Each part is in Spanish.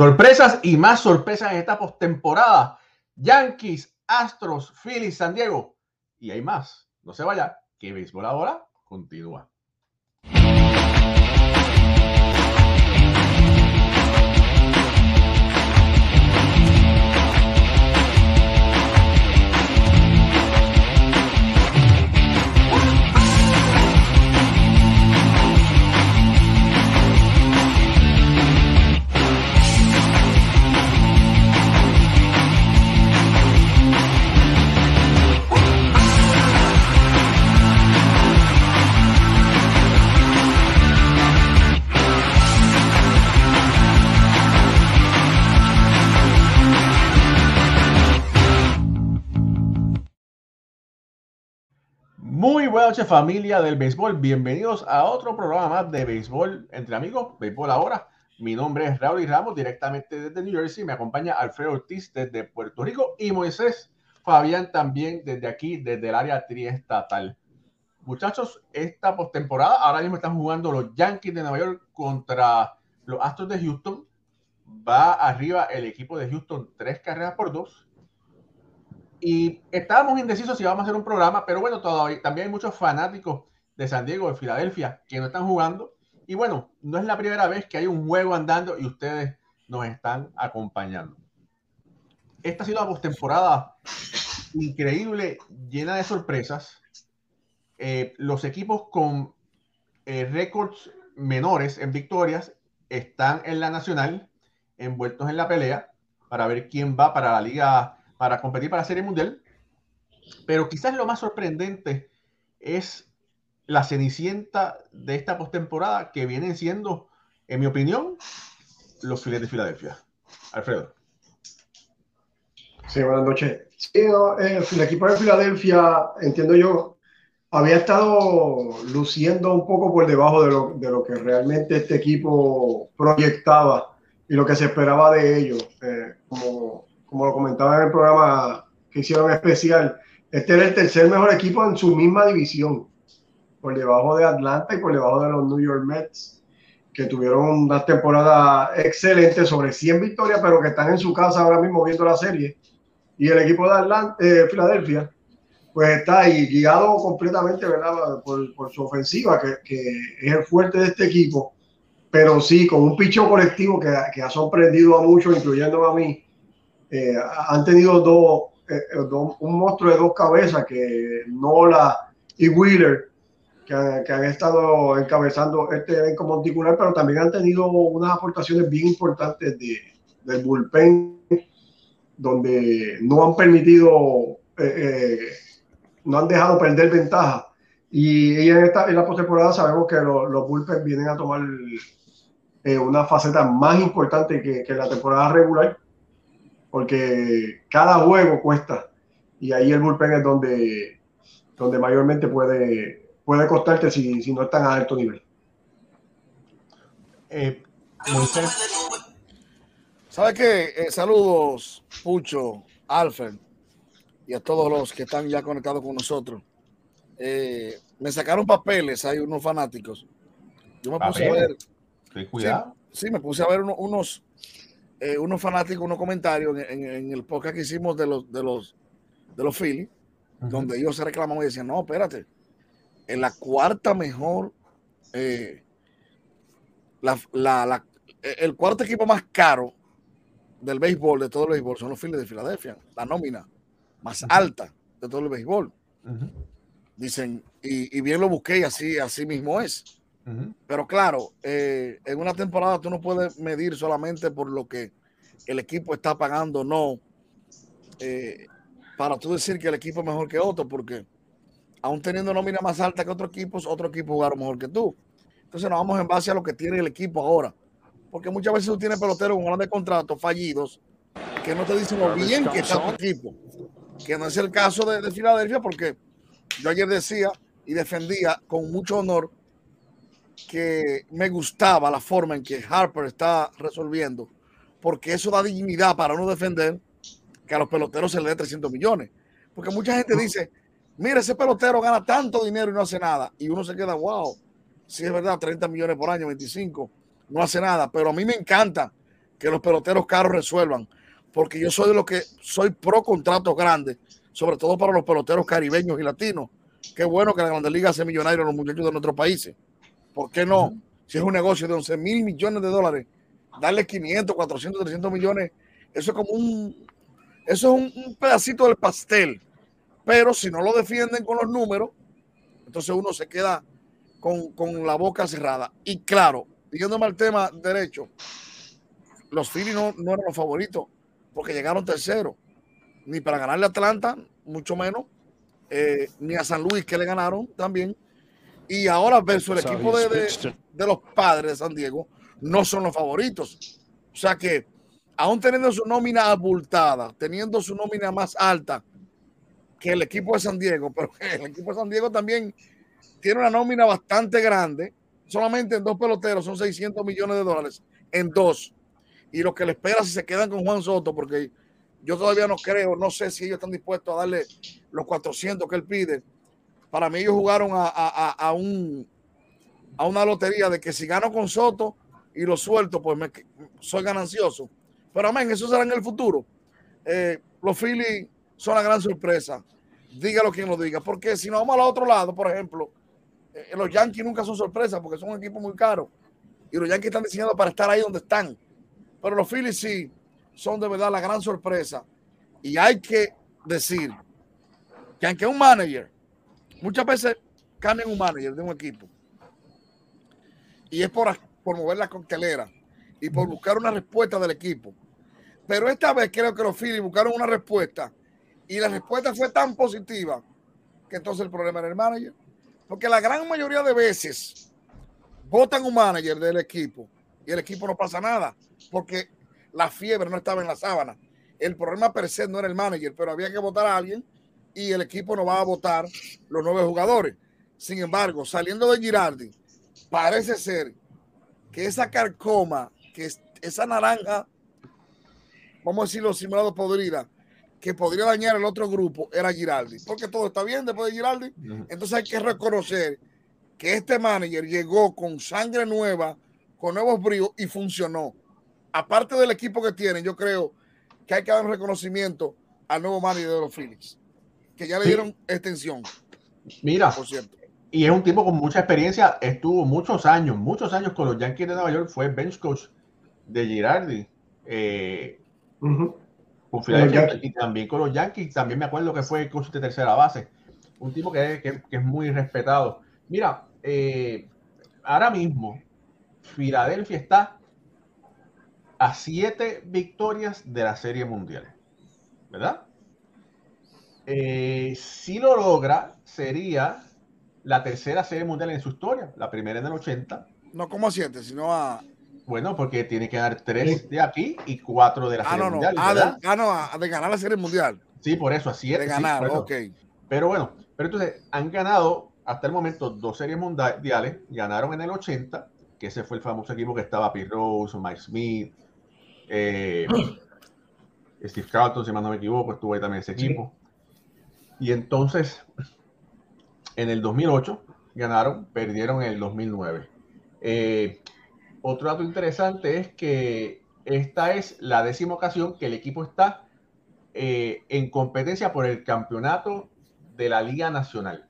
Sorpresas y más sorpresas en esta postemporada. Yankees, Astros, Phillies, San Diego. Y hay más. No se vaya, que béisbol ahora continúa. Muy buenas noches familia del béisbol, bienvenidos a otro programa de béisbol entre amigos, béisbol ahora. Mi nombre es Raúl y Ramos, directamente desde New Jersey, me acompaña Alfredo Ortiz desde Puerto Rico y Moisés Fabián también desde aquí, desde el área triestatal. Muchachos, esta postemporada, ahora mismo están jugando los Yankees de Nueva York contra los Astros de Houston. Va arriba el equipo de Houston tres carreras por dos y estábamos indecisos si vamos a hacer un programa, pero bueno, todavía también hay muchos fanáticos de San Diego, de Filadelfia, que no están jugando. Y bueno, no es la primera vez que hay un juego andando y ustedes nos están acompañando. Esta ha sido una postemporada increíble, llena de sorpresas. Eh, los equipos con eh, récords menores en victorias están en la nacional, envueltos en la pelea, para ver quién va para la liga para competir para la Serie Mundial. Pero quizás lo más sorprendente es la cenicienta de esta postemporada que vienen siendo, en mi opinión, los Phillies de Filadelfia. Alfredo. Sí, buenas noches. Sí, eh, el equipo de Filadelfia, entiendo yo, había estado luciendo un poco por debajo de lo, de lo que realmente este equipo proyectaba y lo que se esperaba de ellos. Eh, como como lo comentaba en el programa que hicieron especial, este era el tercer mejor equipo en su misma división, por debajo de Atlanta y por debajo de los New York Mets, que tuvieron una temporada excelente sobre 100 victorias, pero que están en su casa ahora mismo viendo la serie. Y el equipo de Atlanta, eh, Filadelfia, pues está ahí guiado completamente ¿verdad? Por, por su ofensiva, que, que, es el fuerte de este equipo, pero sí, con un picho colectivo que, que ha sorprendido a muchos, incluyendo a mí, eh, han tenido eh, eh, dos, un monstruo de dos cabezas que Nola y Wheeler, que, han estado encabezando este elenco monticular, pero también han tenido unas aportaciones bien importantes de, del bullpen, donde no han permitido, no han dejado perder ventaja. Y, en, esta, en la postemporada sabemos que los bullpen vienen a tomar una faceta más importante que, que la temporada regular porque cada juego cuesta y ahí el bullpen es donde, donde mayormente puede, puede costarte si, si no están a alto nivel. Eh, ¿Sabe qué? Eh, saludos, Pucho, Alfred y a todos los que están ya conectados con nosotros. Eh, me sacaron papeles, hay unos fanáticos. Yo me puse a ver. Cuidado. Sí, me puse a ver unos eh, unos fanáticos, unos comentarios en, el podcast que hicimos de los de los de los Phillies, donde ellos se reclamaban y decían, no, espérate, en la cuarta mejor, eh, la, el cuarto equipo más caro del béisbol, de todo el béisbol, son los Phillies de Filadelfia, la nómina más alta de todo el béisbol. Dicen, y, y, bien lo busqué y así, así mismo es. Pero claro, eh, en una temporada tú no puedes medir solamente por lo que el equipo está pagando, no, eh, para tú decir que el equipo es mejor que otro, porque aún teniendo nómina más alta que otros equipos, otro equipo jugaron mejor que tú. Entonces nos vamos en base a lo que tiene el equipo ahora. Porque muchas veces tú tienes peloteros con grandes contratos fallidos que no te dicen lo bien que está tu equipo. Que no es el caso de, de Filadelfia, porque yo ayer decía y defendía con mucho honor que me gustaba la forma en que Harper está resolviendo, porque eso da dignidad para uno defender que a los peloteros se le dé 300 millones. Porque mucha gente dice, mira, ese pelotero gana tanto dinero y no hace nada. Y uno se queda, wow, si es verdad, 30 millones por año, 25, no hace nada. Pero a mí me encanta que los peloteros caros resuelvan, porque yo soy de los que soy pro contratos grandes, sobre todo para los peloteros caribeños y latinos. Qué bueno que la Grande Liga hace millonarios a los muchachos de nuestros países. ¿Por qué no? Si es un negocio de 11 mil millones de dólares, darle 500, 400, 300 millones, eso es como un, eso es un, pedacito del pastel. Pero si no lo defienden con los números, entonces uno se queda con, con la boca cerrada. Y claro, yéndome al tema derecho, los Phillies no, no eran los favoritos porque llegaron terceros. Ni para ganarle a Atlanta, mucho menos. Eh, ni a San Luis, que le ganaron también. Y ahora versus el equipo de, de, los padres de San Diego, no son los favoritos. O sea que, aún teniendo su nómina abultada, teniendo su nómina más alta que el equipo de San Diego, pero el equipo de San Diego también tiene una nómina bastante grande. Solamente en dos peloteros son 600 millones de dólares. En dos y lo que le espera si se quedan con Juan Soto, porque yo todavía no creo, no sé si ellos están dispuestos a darle los 400 que él pide. Para mí ellos jugaron a, a, un, a una lotería de que si gano con Soto y lo suelto, pues me, soy ganancioso. Pero amén, eso será en el futuro. Eh, los Phillies son la gran sorpresa. Dígalo quien lo diga. Porque si nos vamos al otro lado, por ejemplo, eh, los Yankees nunca son sorpresa porque son un equipo muy caro. Y los Yankees están diseñados para estar ahí donde están. Pero los Phillies sí son de verdad la gran sorpresa. Y hay que decir que aunque un manager, muchas veces cambian un manager de un equipo. Y es por, por mover la coctelera y por buscar una respuesta del equipo. Pero esta vez creo que los Phillies buscaron una respuesta y la respuesta fue tan positiva que entonces el problema era el manager. Porque la gran mayoría de veces votan un manager del equipo y el equipo no pasa nada porque la fiebre no estaba en la sábana. El problema per se no era el manager, pero había que votar a alguien y el equipo no va a votar los nueve jugadores. Sin embargo, saliendo de Girardi, parece ser que esa carcoma, que esa naranja, vamos a decirlo simulado podrida, que podría dañar el otro grupo, era Girardi. Porque todo está bien después de Girardi. Entonces hay que reconocer que este manager llegó con sangre nueva, con nuevos bríos y funcionó aparte del equipo que tienen, yo creo que hay que dar un reconocimiento al nuevo manager de los Phillies, que ya le dieron extensión. Mira, por cierto. Y es un tipo con mucha experiencia, estuvo muchos años, muchos años con los Yankees de Nueva York, fue bench coach de Girardi. Eh, y también con los Yankees, también me acuerdo que fue coach de tercera base. Un tipo que, que, es muy respetado. Mira, eh, ahora mismo, Filadelfia está a siete victorias de la Serie Mundial. ¿Verdad? Eh, si lo logra, sería la tercera Serie Mundial en su historia. La primera en el 80. No como a siete, sino a... Bueno, porque tiene que dar tres de aquí y cuatro de la ah, Serie Mundial. Ah, de, ah, no, de ganar la Serie Mundial. Sí, por eso, a siete. De ganar, ok. Pero bueno, pero entonces han ganado hasta el momento dos series mundiales. Ganaron en el 80, que ese fue el famoso equipo que estaba Pete Rose, Mike Smith, eh, Steve Carlton, si más no me equivoco, estuvo ahí también ese equipo. Y entonces, en el 2008 ganaron, perdieron en el 2009. Eh, otro dato interesante es que esta es la décima ocasión que el equipo está eh, en competencia por el campeonato de la Liga Nacional.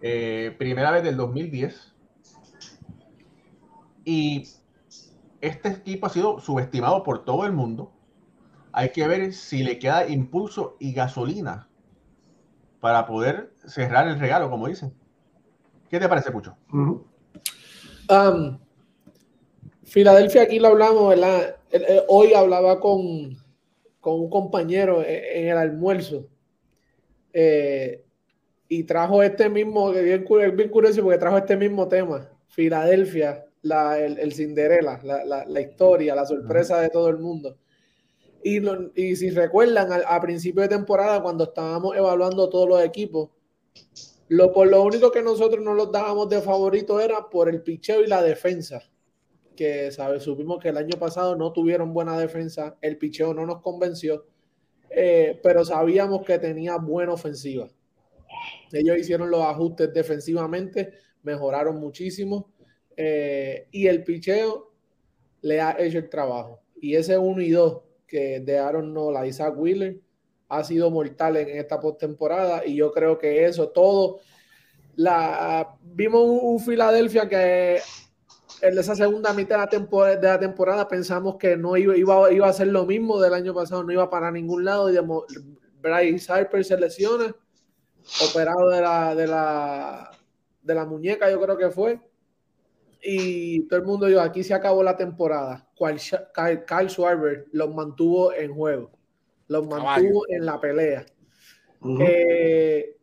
primera vez del 2010. Y este equipo ha sido subestimado por todo el mundo. Hay que ver si le queda impulso y gasolina para poder cerrar el regalo, como dicen. ¿Qué te parece, Pucho? Um, Filadelfia, aquí lo hablamos, ¿verdad? Hoy hablaba con, un compañero en el almuerzo eh, y trajo este mismo, bien, bien curioso porque trajo este mismo tema. Filadelfia la, el, el Cinderella, la, la, la, historia, la sorpresa de todo el mundo. Y, y si recuerdan, a, principio de temporada, cuando estábamos evaluando todos los equipos, lo, por lo único que nosotros no los dábamos de favorito era por el picheo y la defensa. Que ¿sabes? supimos que el año pasado no tuvieron buena defensa, el picheo no nos convenció, eh, pero sabíamos que tenía buena ofensiva. Ellos hicieron los ajustes defensivamente, mejoraron muchísimo eh, y el picheo le ha hecho el trabajo. Y ese 1 y 2 que de Aaron Nola, Isaac Wheeler, ha sido mortal en esta postemporada. Y yo creo que eso, todo. La, vimos un, Filadelfia que en esa segunda mitad de la, temporada, de la temporada pensamos que no iba, iba, iba, a ser lo mismo del año pasado, no iba para ningún lado. Y de, Bryce Harper se lesiona, operado de la, de la, de la muñeca, yo creo que fue y todo el mundo dijo, aquí se acabó la temporada. Kyle Schwarber los mantuvo en juego, los mantuvo en la pelea. Eh,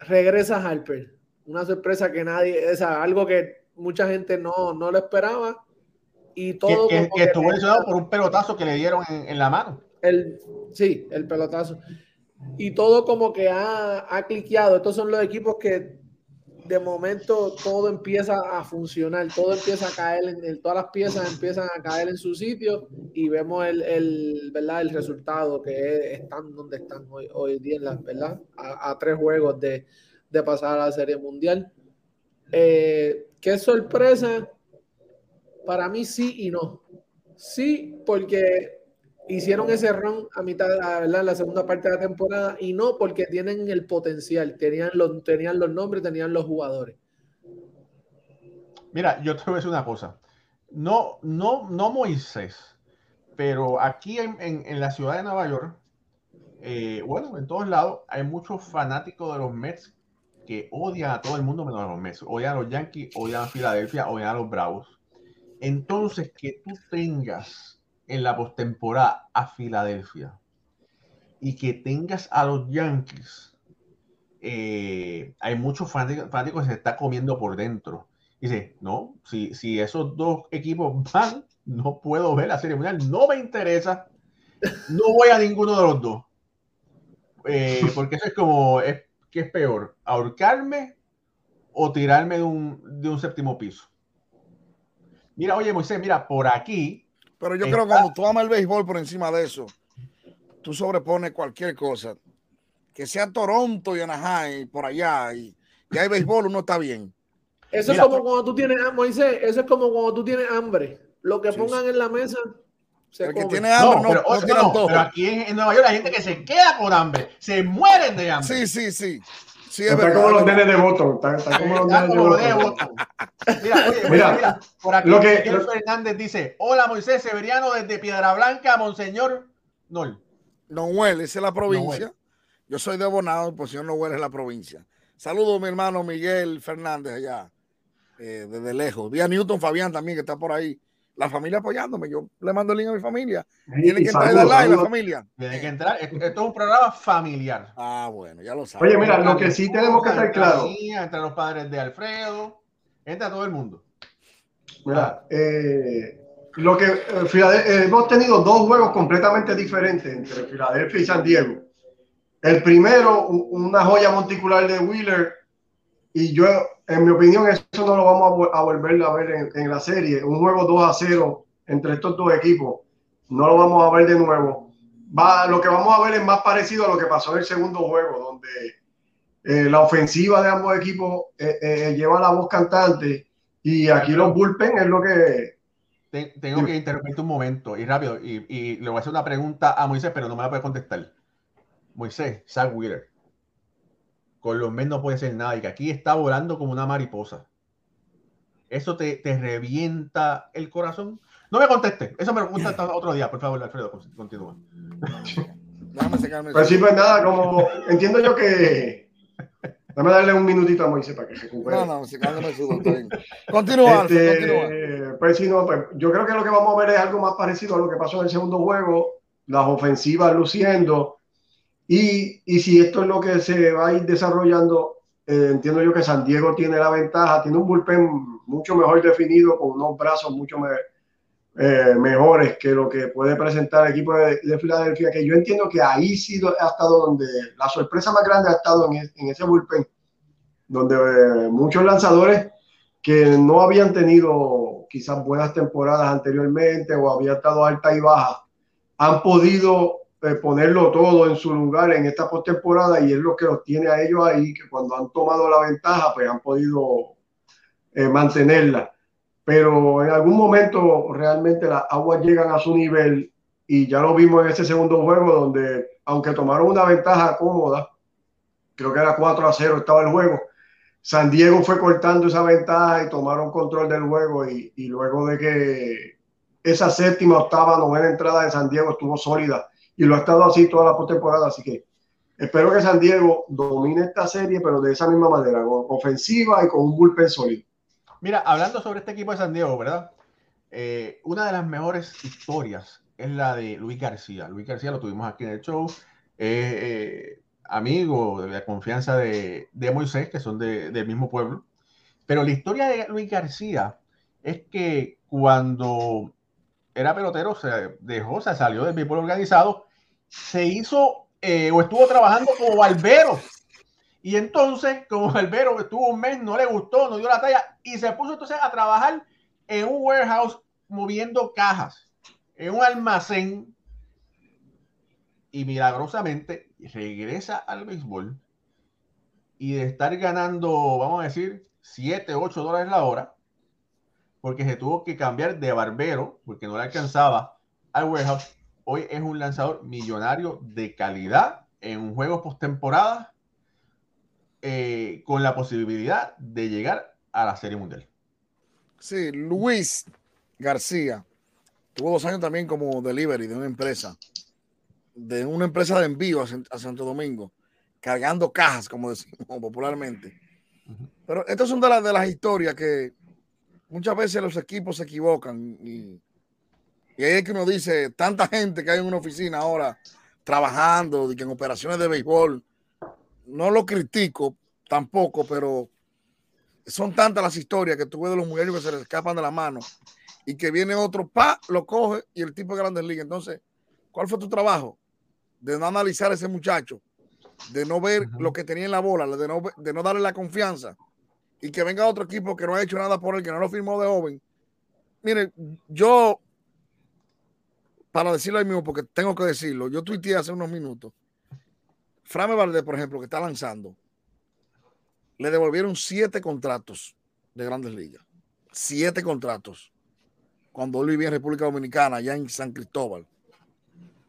regresa Harper, una sorpresa que nadie, es algo que mucha gente no, no lo esperaba. Y todo que, estuvo lesionado por un pelotazo que le dieron en, la mano. El, sí, el pelotazo. Y todo como que ha, ha cliqueado. Estos son los equipos que de momento todo empieza a funcionar, todo empieza a caer, en, todas las piezas empiezan a caer en su sitio y vemos el, el ¿verdad? el resultado que están donde están hoy, hoy día, ¿verdad? A, tres juegos de, de, pasar a la Serie Mundial. Eh, ¿Qué sorpresa? Para mí sí y no. Sí, porque hicieron ese run a mitad de la, segunda parte de la temporada y no porque tienen el potencial, tenían los, tenían los nombres, tenían los jugadores. Mira, yo te voy a decir una cosa. No, no, no Moisés, pero aquí en, la ciudad de Nueva York, eh, bueno, en todos lados hay muchos fanáticos de los Mets que odian a todo el mundo menos a los Mets. Odian a los Yankees, odian a Filadelfia, odian a los Bravos. Entonces, que tú tengas en la postemporada a Filadelfia y que tengas a los Yankees, eh, hay muchos fanáticos, que se está comiendo por dentro. Dice, no, si, si esos dos equipos van, no puedo ver la serie mundial, no me interesa, no voy a ninguno de los dos. Eh, porque eso es como, es, ¿qué es peor? ¿Ahorcarme o tirarme de un, de un séptimo piso? Mira, oye, Moisés, mira, por aquí pero yo creo que cuando tú amas el béisbol por encima de eso, tú sobrepones cualquier cosa. Que sea Toronto y Anaheim por allá y, y hay béisbol, uno está bien. Eso es como cuando tú tienes, Moisés, eso es como cuando tú tienes hambre. Lo que pongan en la mesa se el que tiene hambre no, pero, pero aquí en, Nueva York hay gente que se queda por hambre, se mueren de hambre. Sí, sí, sí. Sí, está como los nenes de voto. Está, como los nenes de voto. Mira, oye, mira, mira, por aquí lo que, Fernández dice: Hola Moisés Severiano desde Piedra Blanca, Monseñor Nol. No huele, esa es la provincia. Yo soy de Bonado, pues señor no huele es la provincia. Saludos, mi hermano Miguel Fernández, allá, eh, desde lejos. Vi a Newton Fabián también, que está por ahí la familia apoyándome. Yo le mando el link a mi familia. Tiene que entrar en la live, la familia. Tiene que entrar. Esto, es un programa familiar. Ah, bueno, ya lo sabes. Oye, mira, lo que sí tenemos que estar claro. Entre los padres de Alfredo, entra todo el mundo. Mira, eh, lo que eh, eh, hemos tenido dos juegos completamente diferentes entre Filadelfia y San Diego. El primero, una joya monticular de Wheeler, y yo en mi opinión, eso no lo vamos a, volver a ver en, la serie. Un juego 2 a 0 entre estos dos equipos, no lo vamos a ver de nuevo. Lo que vamos a ver es más parecido a lo que pasó en el segundo juego, donde eh, la ofensiva de ambos equipos eh, eh, lleva la voz cantante y aquí los bullpen es lo que... Tengo que interrumpirte un momento y rápido, y, y, le voy a hacer una pregunta a Moisés, pero no me la puede contestar. Moisés, Zach Wheeler con los Mets no puede ser nada y que aquí está volando como una mariposa. ¿Eso te, te revienta el corazón? No me conteste, eso me lo contesta otro día, por favor, Alfredo, continúa. Pues sí, pues nada, como entiendo yo que. Dame darle un minutito a Moisés para que se recupere. No, no, se calma su Continúa, este, continúa. Pues sí, no, pues yo creo que lo que vamos a ver es algo más parecido a lo que pasó en el segundo juego, las ofensivas luciendo, y, y, si esto es lo que se va a ir desarrollando, eh, entiendo yo que San Diego tiene la ventaja, tiene un bullpen mucho mejor definido, con unos brazos mucho eh, mejores que lo que puede presentar el equipo de, Filadelfia, que yo entiendo que ahí sí ha estado donde la sorpresa más grande ha estado en, en ese bullpen, donde eh, muchos lanzadores que no habían tenido quizás buenas temporadas anteriormente o había estado alta y baja, han podido ponerlo todo en su lugar en esta postemporada y es lo que los tiene a ellos ahí, que cuando han tomado la ventaja, pues han podido eh, mantenerla. pero en algún momento realmente las aguas llegan a su nivel y ya lo vimos en ese segundo juego donde aunque tomaron una ventaja cómoda, creo que era 4 a 0 estaba el juego, San Diego fue cortando esa ventaja y tomaron control del juego y, y luego de que esa séptima, octava, novena entrada de San Diego estuvo sólida y lo ha estado así toda la postemporada, así que espero que San Diego domine esta serie, pero de esa misma manera, con ofensiva y con un bullpen sólido. Mira, hablando sobre este equipo de San Diego, ¿verdad? Eh, una de las mejores historias es la de Luis García. Luis García lo tuvimos aquí en el show. Eh, amigo de la confianza de, de Moisés, que son de, del mismo pueblo. Pero la historia de Luis García es que cuando era pelotero, se dejó, se salió del béisbol organizado, se hizo eh, o estuvo trabajando como barbero. Y entonces, como barbero, estuvo un mes, no le gustó, no dio la talla y se puso entonces a trabajar en un warehouse moviendo cajas, en un almacén. Y milagrosamente regresa al béisbol y de estar ganando, vamos a decir, 7, 8 dólares la hora, porque se tuvo que cambiar de barbero, porque no le alcanzaba al warehouse. Hoy es un lanzador millonario de calidad en un juego postemporada eh, con la posibilidad de llegar a la Serie Mundial. Sí, Luis García tuvo dos años también como delivery de una empresa, de una empresa de envío a, Santo Domingo, cargando cajas, como decimos popularmente. Pero estas son de las, de las historias que muchas veces los equipos se equivocan y, y ahí es que uno dice, tanta gente que hay en una oficina ahora trabajando, que en operaciones de béisbol, no lo critico tampoco, pero son tantas las historias que tuve de los mujeres que se les escapan de la mano y que viene otro, pa, lo coge y el tipo de grandes ligas. Entonces, ¿cuál fue tu trabajo? De no analizar a ese muchacho, de no ver lo que tenía en la bola, de no, de no darle la confianza y que venga otro equipo que no ha hecho nada por él, que no lo firmó de joven. Mire, yo, para decirlo ahí mismo, porque tengo que decirlo, yo tuiteé hace unos minutos. Frame Valdés, por ejemplo, que está lanzando, le devolvieron siete contratos de grandes ligas. Siete contratos. Cuando él vivía en República Dominicana, allá en San Cristóbal.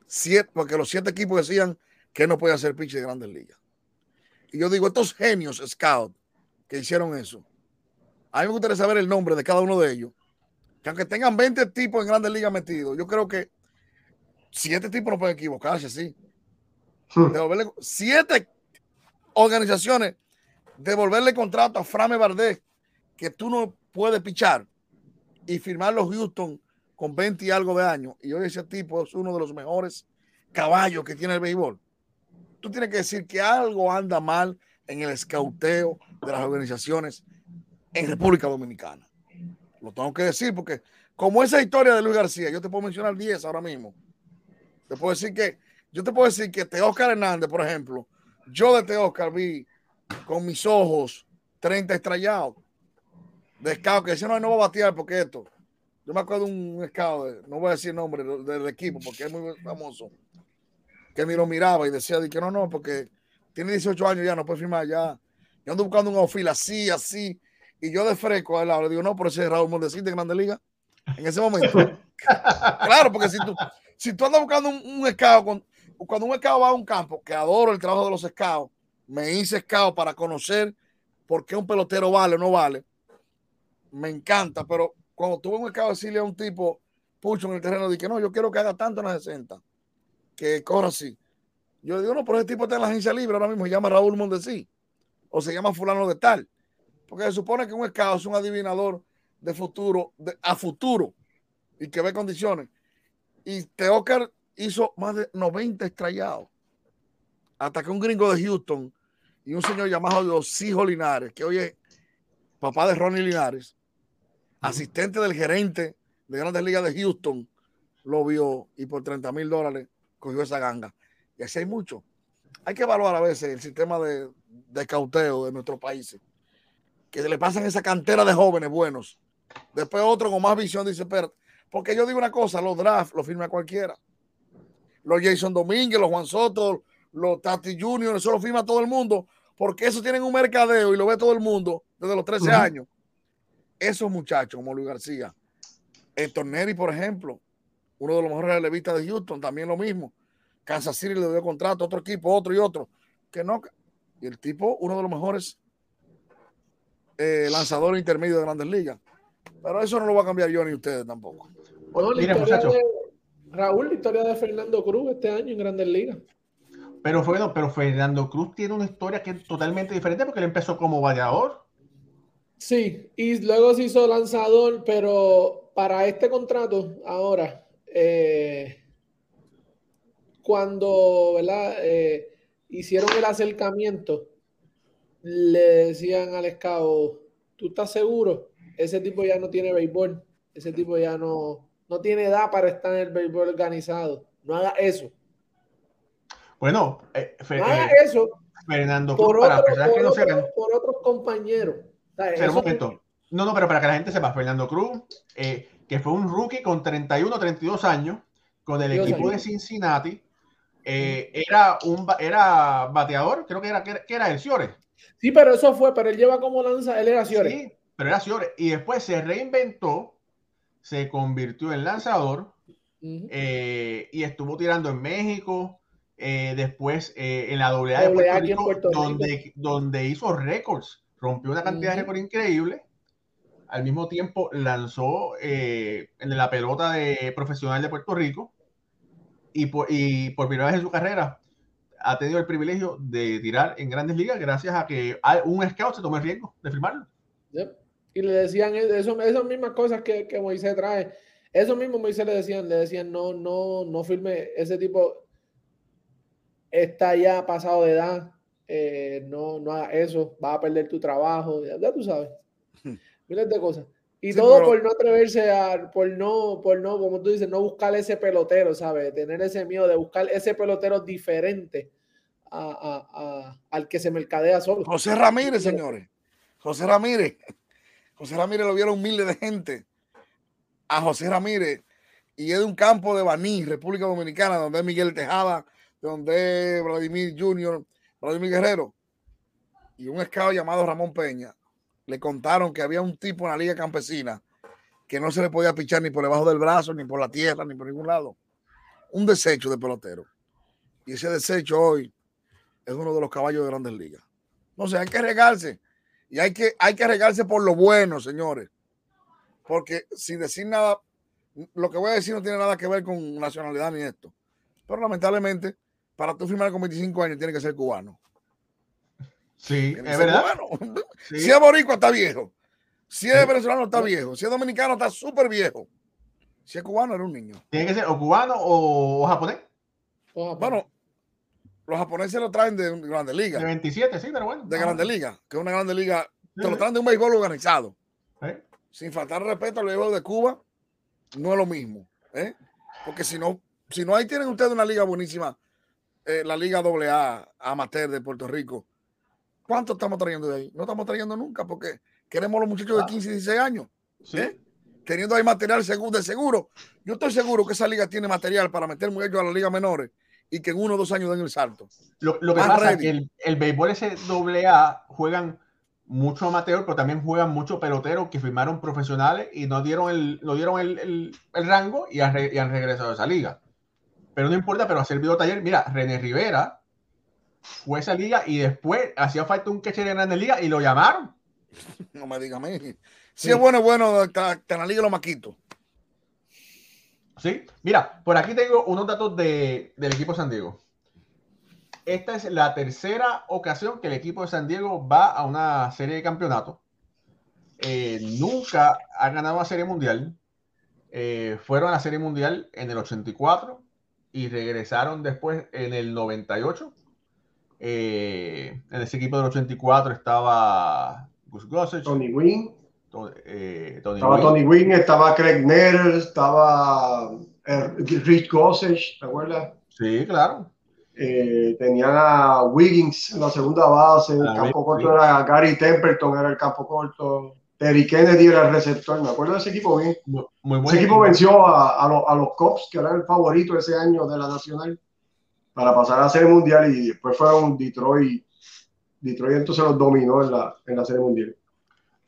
Siete, porque los siete equipos decían que no podía ser pitch de grandes ligas. Y yo digo, estos genios scout que hicieron eso. A mí me gustaría saber el nombre de cada uno de ellos. Que aunque tengan 20 tipos en grandes ligas metidos, yo creo que siete tipos no pueden equivocarse, sí. Hmm. Devolverle, siete organizaciones devolverle contrato a Frame Valdés que tú no puedes pichar y firmar los Houston con 20 y algo de años. Y hoy ese tipo es uno de los mejores caballos que tiene el béisbol. Tú tienes que decir que algo anda mal en el escauteo de las organizaciones en República Dominicana. Lo tengo que decir porque como esa historia de Luis García, yo te puedo mencionar 10 ahora mismo. Te puedo decir que, yo te puedo decir que Teóscar Hernández, por ejemplo, yo de Teóscar vi con mis ojos 30 estrellados de scout que decía no, no va a batear porque esto. Yo me acuerdo de un scout, no voy a decir el nombre del equipo porque es muy famoso, que ni lo miraba y decía que no, no, porque tiene 18 años ya, no puede firmar ya. Yo ando buscando un outfield así, así. Y yo de fresco al lado le digo, no, pero ese es Raúl Mondesín de Grande Liga. En ese momento. claro, porque si tú, si tú andas buscando un, un scout, cuando un scout va a un campo, que adoro el trabajo de los scouts, me hice scout para conocer por qué un pelotero vale o no vale. Me encanta, pero cuando tuve un scout decirle a un tipo, pucho en el terreno, dije, no, yo quiero que haga tanto en la 60, que corra así. Yo le digo, no, pero ese tipo está en la agencia libre ahora mismo, se llama Raúl Mondesí, o se llama fulano de tal, porque se supone que un scout es un adivinador de futuro, a futuro, y que ve condiciones. Y Teócar hizo más de 90 estrellados, que un gringo de Houston y un señor llamado Osijo Linares, que hoy es papá de Ronnie Linares, asistente del gerente de Grandes Ligas de Houston, lo vio y por 30 mil dólares cogió esa ganga. Y así hay mucho. Hay que evaluar a veces el sistema de, de cauteo de nuestros países. Que se le pasan esa cantera de jóvenes buenos. Después otro con más visión dice, pero, porque yo digo una cosa, los drafts los firma cualquiera. Los Jason Domínguez, los Juan Soto, los Tati Junior, eso lo firma todo el mundo, porque eso tienen un mercadeo y lo ve todo el mundo desde los 13 años. esos muchachos, como Luis García, el Torneri, por ejemplo, uno de los mejores relevistas de Houston, también lo mismo. Kansas City le dio contrato otro equipo, otro y otro, que no. Y el tipo, uno de los mejores eh, lanzadores intermedios de grandes ligas. Pero eso no lo va a cambiar yo ni ustedes tampoco. Raúl, la historia de Fernando Cruz este año en Grandes Ligas. Pero, bueno, pero Fernando Cruz tiene una historia que es totalmente diferente porque él empezó como bateador. Sí, y luego se hizo lanzador, pero para este contrato, ahora, eh, cuando eh, hicieron el acercamiento, le decían al escabo, ¿tú estás seguro? Ese tipo ya no tiene béisbol, ese tipo ya no, no tiene edad para estar en el béisbol organizado. No haga eso. Bueno, eh, no haga eso. Fernando por, para que no por otros compañeros. No, no, pero para que la gente sepa, Fernando Cruz, eh, que fue un rookie con 31 32 años, con el equipo de Cincinnati, eh, era un era bateador, creo que era, que era, el Ciore. Sí, pero eso fue, pero él lleva como lanza, él era Ciore. Sí, pero era Ciore. Y después se reinventó, se convirtió en lanzador eh, y estuvo tirando en México, después en la AA, de Puerto, Rico, donde, donde hizo récords rompió una cantidad de récord increíble. Al mismo tiempo lanzó eh, en la pelota de profesional de Puerto Rico y por, y por primera vez en su carrera ha tenido el privilegio de tirar en grandes ligas gracias a que un scout se tomó el riesgo de firmarlo. Y le decían eso, esas mismas cosas que, que Moisés trae. Eso mismo Moisés le decían, le decían, no, no, no firme ese tipo, está ya pasado de edad, eh, no, no hagas eso, vas a perder tu trabajo, ya, tú sabes, miles de cosas. Y todo por no atreverse a, por no, por no, como tú dices, no buscar ese pelotero, ¿sabes? Tener ese miedo de buscar ese pelotero diferente a, al que se mercadea solo. José Ramírez, señores. José Ramírez. José Ramírez lo vieron miles de gente. A José Ramírez. Y es de un campo de Baní, República Dominicana, donde es Miguel Tejada, donde Vladimir Junior Vladimir Guerrero y un escado llamado Ramón Peña le contaron que había un tipo en la liga campesina que no se le podía pichar ni por debajo del brazo, ni por la tierra, ni por ningún lado. Un desecho de pelotero. Y ese desecho hoy es uno de los caballos de grandes ligas. No sé, hay que regarse. Y hay que, hay que regarse por lo bueno, señores. Porque sin decir nada, lo que voy a decir no tiene nada que ver con nacionalidad ni esto. Pero lamentablemente, para tú firmar con 25 años tiene que ser cubano. Sí, es verdad. Si es boricua está viejo. Si es venezolano está viejo. Si es dominicano está súper viejo. Si es cubano era un niño. Tiene que ser o cubano o, japonés. Bueno, los japoneses lo traen de Grande Liga. De 27, sí, pero bueno. De Grande Liga, que es una Grande Liga. Te lo traen de un béisbol organizado. Sin faltar respeto al béisbol de Cuba, no es lo mismo. ¿eh? Porque si no, si no ahí tienen ustedes una liga buenísima eh, la Liga AA Amateur de Puerto Rico, ¿cuánto estamos trayendo de ahí? No estamos trayendo nunca porque queremos los muchachos de 15 y 16 años. ¿eh? Teniendo ahí material seguro, de seguro. Yo estoy seguro que esa liga tiene material para meter muchachos a la liga menores y que en uno o dos años den el salto. Lo, que pasa es que el, el béisbol ese AA juegan mucho amateur, pero también juegan muchos peloteros que firmaron profesionales y no dieron el, no dieron el, rango y han, y han regresado a esa liga pero no importa, pero hacer video taller, mira, René Rivera fue a esa liga y después hacía falta un catcher en la liga y lo llamaron. No me digas a mí. Si es bueno, bueno, está, en la liga lo maquito. Sí, mira, por aquí tengo unos datos de, del equipo de San Diego. Esta es la tercera ocasión que el equipo de San Diego va a una serie de campeonato. Eh, nunca ha ganado una serie mundial. Eh, fueron a la serie mundial en el 84, y regresaron después en el 98. Eh, en ese equipo del 84 estaba Gus Gossage, Tony Wynn. Eh, estaba Tony Wynn, estaba Craig Netter, estaba eh, Rich Gossage, ¿te acuerdas? Sí, claro. tenían a Wiggins en la segunda base, el campo corto era Gary Templeton, era el campo corto. Terry Kennedy era el receptor, me acuerdo de ese equipo bien. Muy, ese equipo, venció a, a, los Cops, que era el favorito ese año de la Nacional, para pasar a la Serie Mundial y después fueron Detroit. Detroit entonces los dominó en la, en la Serie Mundial.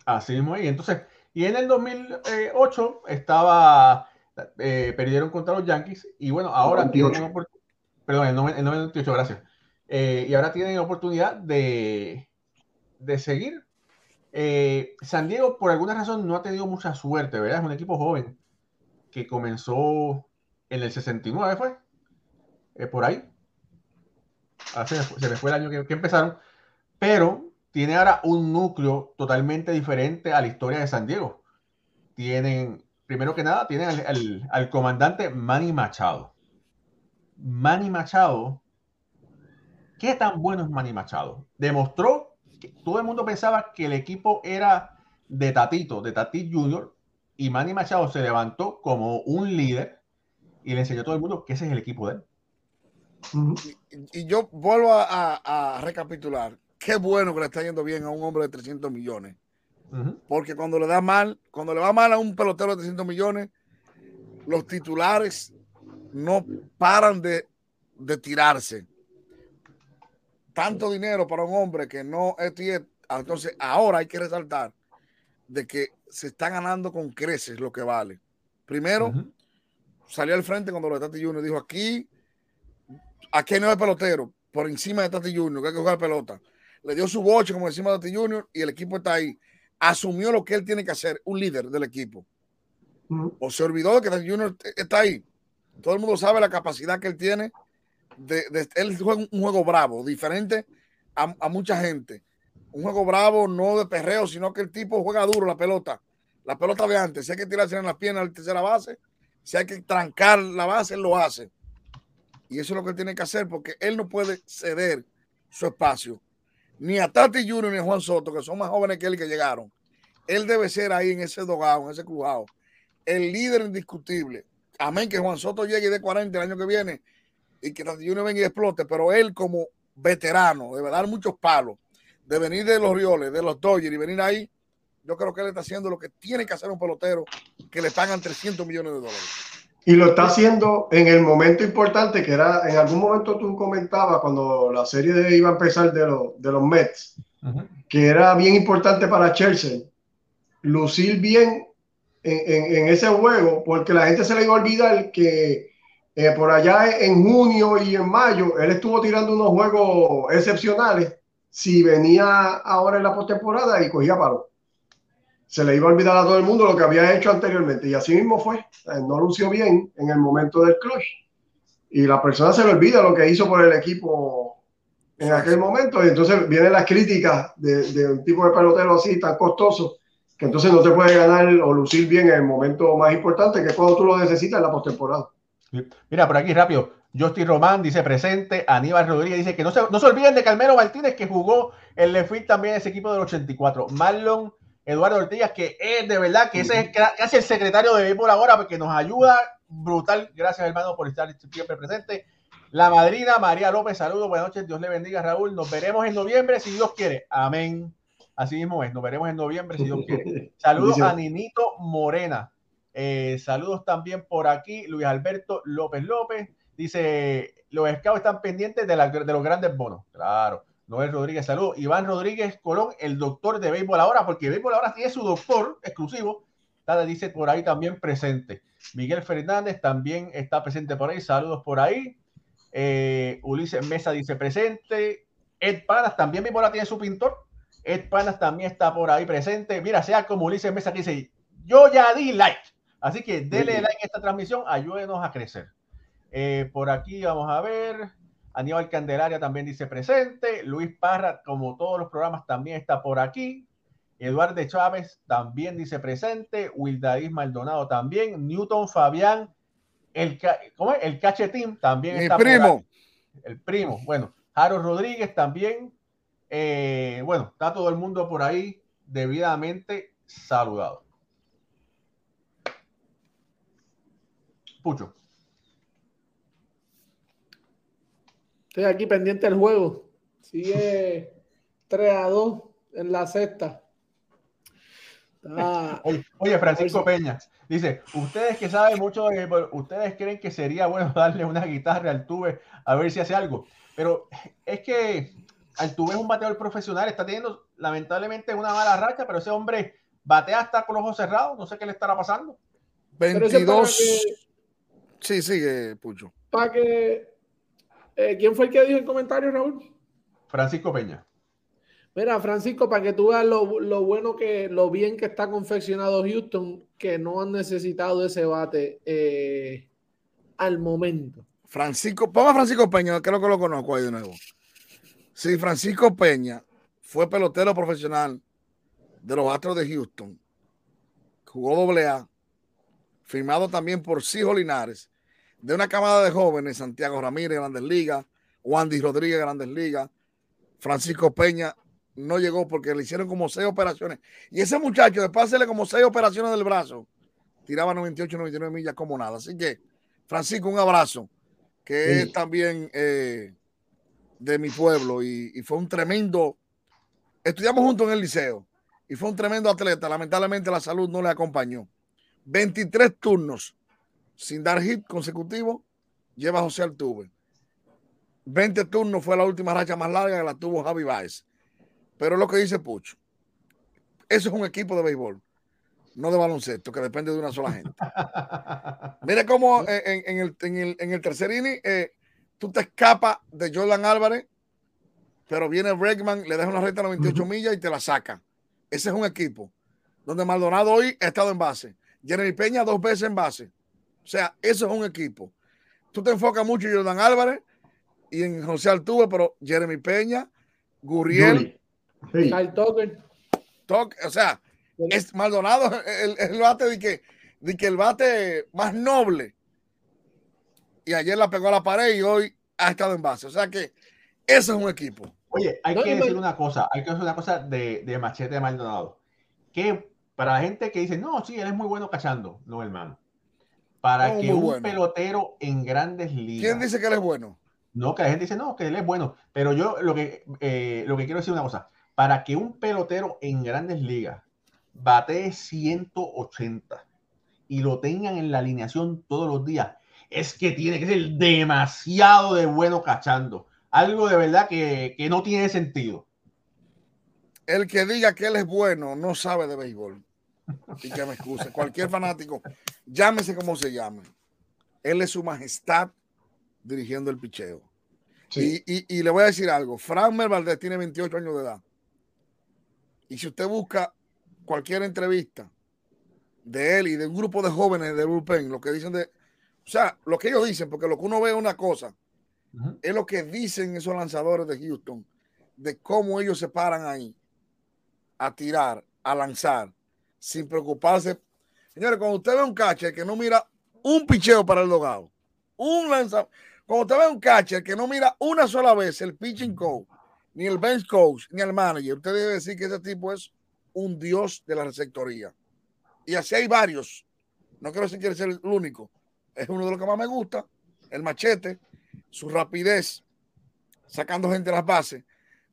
Así mismo, y entonces Y en el 2008 estaba, eh, perdieron contra los Yankees y bueno, ahora tienen perdón, en 98, gracias. Eh, y ahora tienen oportunidad de, de seguir. Eh, San Diego, por alguna razón, no ha tenido mucha suerte, ¿verdad? Es un equipo joven que comenzó en el 69, ¿fue? por ahí. Ah, se, me fue, el año que, que empezaron. Pero tiene ahora un núcleo totalmente diferente a la historia de San Diego. Tienen, primero que nada, tienen al, comandante Manny Machado. Manny Machado, ¿qué tan bueno es Manny Machado? Demostró que todo el mundo pensaba que el equipo era de Tatito, de Tati Junior, y Manny Machado se levantó como un líder y le enseñó a todo el mundo que ese es el equipo de él. Y, yo vuelvo a recapitular qué bueno que le está yendo bien a un hombre de 300 millones. Porque cuando le da mal, cuando le va mal a un pelotero de 300 millones, los titulares no paran de, tirarse. Tanto dinero para un hombre que no es Entonces, ahora hay que resaltar de que se está ganando con creces lo que vale. Primero, salió al frente cuando lo de Tati Junior dijo aquí, aquí no hay pelotero, por encima de Tati Junior, que hay que jugar pelota le dio su boche, como decimos Tati Junior, y el equipo está ahí. Asumió lo que él tiene que hacer, un líder del equipo. O se olvidó de que Tati Junior está ahí. Todo el mundo sabe la capacidad que él tiene. De, él juega un juego bravo, diferente a, mucha gente. Un juego bravo, no de perreo, sino que el tipo juega duro la pelota. La pelota de antes. Si hay que tirarse en las piernas a la tercera base, si hay que trancar la base, él lo hace. Y eso es lo que él tiene que hacer porque él no puede ceder su espacio ni a Tati Junior ni a Juan Soto, que son más jóvenes que él que llegaron. Él debe ser ahí en ese dogado, en ese crujado, el líder indiscutible. Amén, que Juan Soto llegue de 40 el año que viene y que Tati Junior venga y explote, pero él como veterano, debe dar muchos palos, de venir de los Rioles, de los Dodgers y venir ahí, yo creo que él está haciendo lo que tiene que hacer un pelotero que le pagan 300 millones de dólares. Y lo está haciendo en el momento importante, que era, en algún momento tú comentabas cuando la serie iba a empezar de, de los Mets, que era bien importante para Chelsea lucir bien en, en, ese juego, porque la gente se le iba a olvidar que eh, por allá en junio y en mayo él estuvo tirando unos juegos excepcionales. Si venía ahora en la postemporada y cogía palo se le iba a olvidar a todo el mundo lo que había hecho anteriormente. Y así mismo fue. No lució bien en el momento del clutch. Y la persona se le olvida lo que hizo por el equipo en aquel momento. Y entonces vienen las críticas de, un tipo de pelotero así tan costoso que entonces no te puede ganar o lucir bien en el momento más importante, que es cuando tú lo necesitas en la postemporada. Mira, por aquí rápido. Justin Román dice presente. Aníbal Rodríguez dice que no se, no se olviden de Calmero Martínez, que jugó el Lefil también ese equipo del 84. Marlon Eduardo Ortiz, que es de verdad que ese es casi el secretario de béisbol ahora, porque nos ayuda brutal. Gracias, hermano, por estar siempre presente. La madrina María López, saludos, buenas noches, Dios le bendiga, Raúl. Nos veremos en noviembre si Dios quiere. Amén. Así mismo es, nos veremos en noviembre si Dios quiere. Saludos a Ninito Morena. Eh, saludos también por aquí, Luis Alberto López López. Dice, los scouts están pendientes de, de los grandes bonos. Claro. Noel Rodríguez, saludos. Iván Rodríguez Colón, el doctor de béisbol ahora, porque béisbol ahora tiene su doctor exclusivo. Tada dice por ahí también presente. Miguel Fernández también está presente por ahí. Saludos por ahí. Eh, Ulises Mesa dice presente. Ed Panas también béisbol tiene su pintor. Ed Panas también está por ahí presente. Mira, sea como Ulises Mesa que dice, yo ya di like. Así que dele like a esta transmisión, ayúdenos a crecer. Eh, por aquí vamos a ver. Aníbal Candelaria también dice presente. Luis Parra, como todos los programas, también está por aquí. Eduardo Chávez también dice presente. Wildadis Maldonado también. Newton Fabián, el, ¿cómo es? el cachetín también está primo. El primo. Bueno, Jaro Rodríguez también. Eh, bueno, está todo el mundo por ahí debidamente saludado. Pucho. Estoy aquí pendiente del juego. Sigue 3 a 2 en la sexta. Oye, Francisco Peña dice: Ustedes que saben mucho de ustedes creen que sería bueno darle una guitarra al Tuve a ver si hace algo. Pero es que Altuve es un bateador profesional, está teniendo lamentablemente una mala racha, pero ese hombre batea hasta con los ojos cerrados, no sé qué le estará pasando. 22. Sí, sigue, Pucho. Para que. Eh, ¿Quién fue el que dijo el comentario, Raúl? Francisco Peña. Mira, Francisco, para que tú veas lo, bueno que, lo bien que está confeccionado Houston, que no han necesitado ese bate eh, al momento. Francisco, ponga Francisco Peña, creo que lo conozco ahí de nuevo. Sí, Francisco Peña fue pelotero profesional de los Astros de Houston. Jugó doble A, firmado también por Cijo Linares, de una camada de jóvenes, Santiago Ramírez, Grandes Ligas, Wandy Rodríguez, Grandes Ligas, Francisco Peña no llegó porque le hicieron como seis operaciones. Y ese muchacho, después de hacerle como seis operaciones del brazo, tiraba 98, 99 millas como nada. Así que, Francisco, un abrazo, que es también eh, de mi pueblo y, y, fue un tremendo. Estudiamos juntos en el liceo y fue un tremendo atleta. Lamentablemente la salud no le acompañó. 23 turnos sin dar hit consecutivo lleva José Altuve. 20 turnos fue la última racha más larga que la tuvo Javi Baez. Pero lo que dice Pucho, eso es un equipo de béisbol, no de baloncesto, que depende de una sola gente. Mira cómo en, el, tercer inning eh, tú te escapas de Jordan Álvarez, pero viene Bregman, le deja una recta 98 millas y te la saca. Ese es un equipo donde Maldonado hoy ha estado en base. Jeremy Peña dos veces en base. O sea, eso es un equipo. Tú te enfocas mucho en Jordan Álvarez y en José Altuve, pero Jeremy Peña, Gurriel, o sea, es Maldonado el, bate de que, de que el bate más noble. Y ayer la pegó a la pared y hoy ha estado en base. O sea que eso es un equipo. Oye, hay que decir una cosa, hay que decir una cosa de, de Machete de Maldonado. Que para la gente que dice, no, sí, él es muy bueno cachando. No, hermano. Para que un pelotero en grandes ligas. ¿Quién dice que él es bueno? No, que la gente dice, no, que él es bueno. Pero yo lo que, eh, lo que quiero decir una cosa. Para que un pelotero en grandes ligas batee 180 y lo tengan en la alineación todos los días, es que tiene que ser demasiado de bueno cachando. Algo de verdad que, que no tiene sentido. El que diga que él es bueno no sabe de béisbol y que me excuse. Cualquier fanático, llámese como se llame. Él es su majestad dirigiendo el picheo. Y, le voy a decir algo. Frank Valdez tiene 28 años de edad. Y si usted busca cualquier entrevista de él y de un grupo de jóvenes de bullpen, lo que dicen de, o sea, lo que ellos dicen, porque lo que uno ve es una cosa, es lo que dicen esos lanzadores de Houston, de cómo ellos se paran ahí a tirar, a lanzar, sin preocuparse. Señores, cuando usted ve un catcher que no mira un picheo para el logado, un lanzador, cuando usted ve un catcher que no mira una sola vez el pitching coach, ni el bench coach, ni el manager, usted debe decir que ese tipo es un dios de la receptoría. Y así hay varios. No quiero decir que ser el único. Es uno de los que más me gusta. El machete, su rapidez, sacando gente a las bases.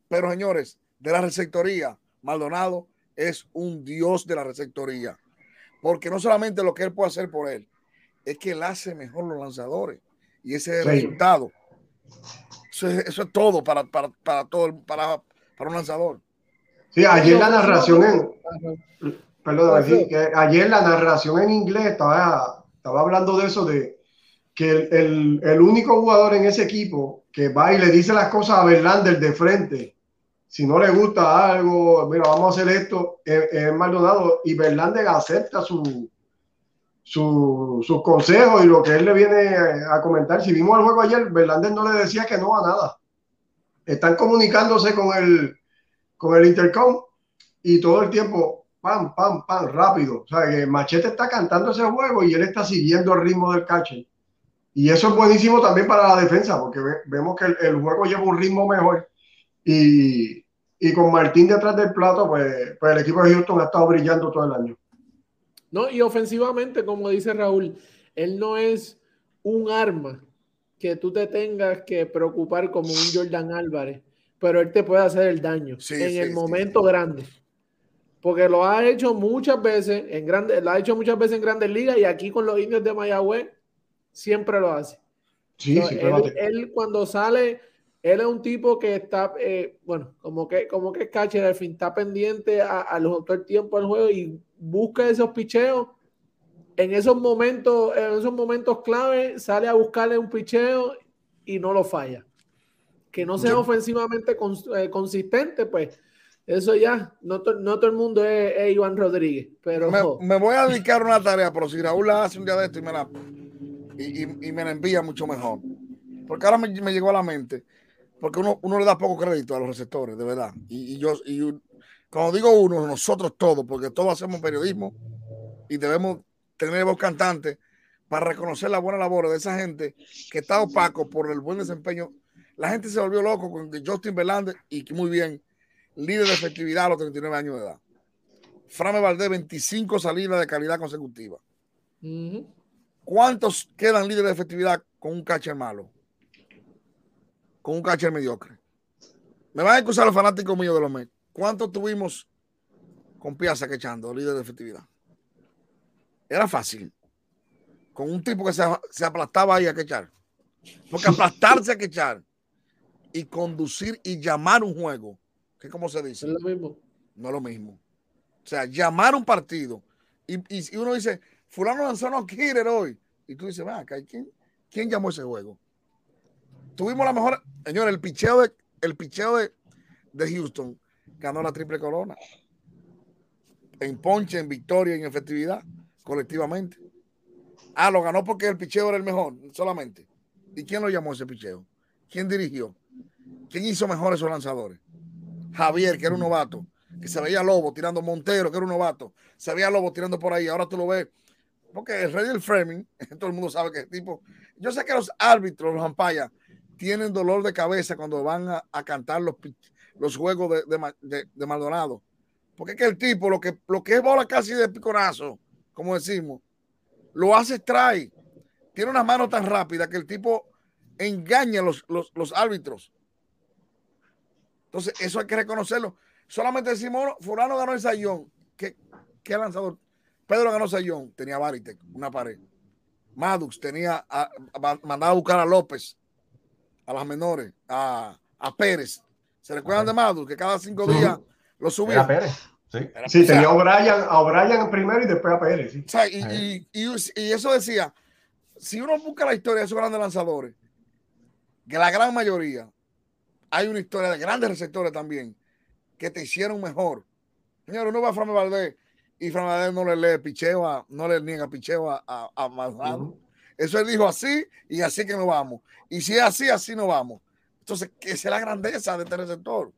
Pero señores, de la receptoría, Maldonado es un dios de la receptoría. Porque no solamente lo que él puede hacer por él, es que él hace mejor los lanzadores. Y ese es el resultado. Eso es, todo para, para, para todo, para, para un lanzador. Sí, ayer la narración en. Perdón, que ayer la narración en inglés estaba, estaba hablando de eso, de que el, el, único jugador en ese equipo que va y le dice las cosas a Verlander de frente si no le gusta algo, mira, vamos a hacer esto, es, Maldonado y Verlander acepta su, su, sus consejos y lo que él le viene a comentar. Si vimos el juego ayer, Verlander no le decía que no a nada. Están comunicándose con el, con el intercom y todo el tiempo, pam, pam, pam, rápido. O sea, que Machete está cantando ese juego y él está siguiendo el ritmo del catcher. Y eso es buenísimo también para la defensa, porque vemos que el, el juego lleva un ritmo mejor y, y con Martín detrás del plato, pues, pues, el equipo de Houston ha estado brillando todo el año. No, y ofensivamente, como dice Raúl, él no es un arma que tú te tengas que preocupar como un Jordan Álvarez, pero él te puede hacer el daño en el momento grande. Porque lo ha hecho muchas veces en grandes, lo ha hecho muchas veces en grandes ligas y aquí con los indios de Mayagüez siempre lo hace. Sí, sí, él, él, cuando sale él es un tipo que está, eh, bueno, como que, como que catcher al fin está pendiente a, a los todo el tiempo del juego y busca esos picheos. En esos momentos, en esos momentos clave, sale a buscarle un picheo y no lo falla. Que no sea ofensivamente eh, consistente, pues eso ya, no, todo el mundo es, Iván Rodríguez. Pero me, voy a dedicar una tarea, pero si Raúl la hace un día de esto y me la, y, me la envía mucho mejor. Porque ahora me, llegó a la mente, porque uno, uno, le da poco crédito a los receptores, de verdad. Y, yo, y cuando digo uno, nosotros todos, porque todos hacemos periodismo y debemos tener voz cantante para reconocer la buena labor de esa gente que está opaco por el buen desempeño. La gente se volvió loco con Justin Verlander y que muy bien, líder de efectividad a los 39 años de edad. Frame Valdés, 25 salidas de calidad consecutiva. ¿Cuántos quedan líderes de efectividad con un catcher malo? Con un catcher mediocre. Me van a excusar los fanáticos míos de los Mets. ¿Cuántos tuvimos con Piazza quechando, líder de efectividad? Era fácil. Con un tipo que se, aplastaba ahí a quechar. Porque aplastarse a quechar y conducir y llamar un juego, que como se dice. Es lo mismo. No es lo mismo. O sea, llamar un partido. Y, y uno dice, fulano lanzó no quiere hoy. Y tú dices, va, ¿quién, ¿quién llamó ese juego? Tuvimos la mejor, señor, el picheo de, el picheo de, de Houston ganó la triple corona. En ponche, en victoria, en efectividad, colectivamente. Ah, lo ganó porque el picheo era el mejor, solamente. ¿Y quién lo llamó ese picheo? ¿Quién dirigió? ¿Quién hizo mejor esos lanzadores? Javier, que era un novato, que se veía Lobo tirando Montero, que era un novato, se veía Lobo tirando por ahí. Ahora tú lo ves porque el rey del framing, todo el mundo sabe que es tipo. Yo sé que los árbitros, los ampayas, tienen dolor de cabeza cuando van a, cantar los, los juegos de, Maldonado. Porque es que el tipo, lo que, lo que es bola casi de piconazo, como decimos, lo hace trae. Tiene una mano tan rápida que el tipo engaña a los, los, árbitros. Entonces, eso hay que reconocerlo. Solamente decimos, Fulano ganó el sayón. ¿Qué, qué lanzador? Pedro ganó Sayón, tenía Baritec, una pared. Madux tenía, mandaba a buscar a López, a las menores, a, Pérez. ¿Se recuerdan de Madux? Que cada cinco días lo subía. Pérez. Sí, tenía a O'Brien, primero y después a Pérez. y, y, eso decía, si uno busca la historia de esos grandes lanzadores, que la gran mayoría, hay una historia de grandes receptores también, que te hicieron mejor. Señor, uno va a Framé Valdés y Fernandez no le lee picheo, no le niega picheo a, a, Eso él dijo así y así que nos vamos. Y si es así, así nos vamos. Entonces, ¿qué es la grandeza de este receptor?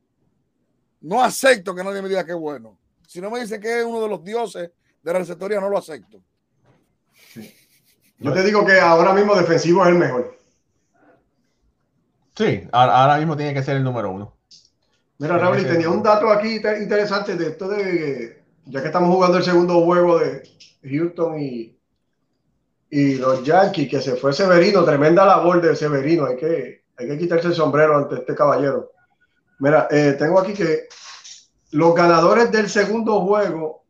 No acepto que nadie me diga que es bueno. Si no me dice que es uno de los dioses de la receptoría, no lo acepto. Yo te digo que ahora mismo defensivo es el mejor. Sí, ahora mismo tiene que ser el número uno. Mira, Raúl, tenía un dato aquí interesante de esto de ya que estamos jugando el segundo juego de Houston y, y los Yankees, que se fue Severino, tremenda labor de Severino, hay que, hay que quitarse el sombrero ante este caballero. Mira, eh, tengo aquí que los ganadores del segundo juego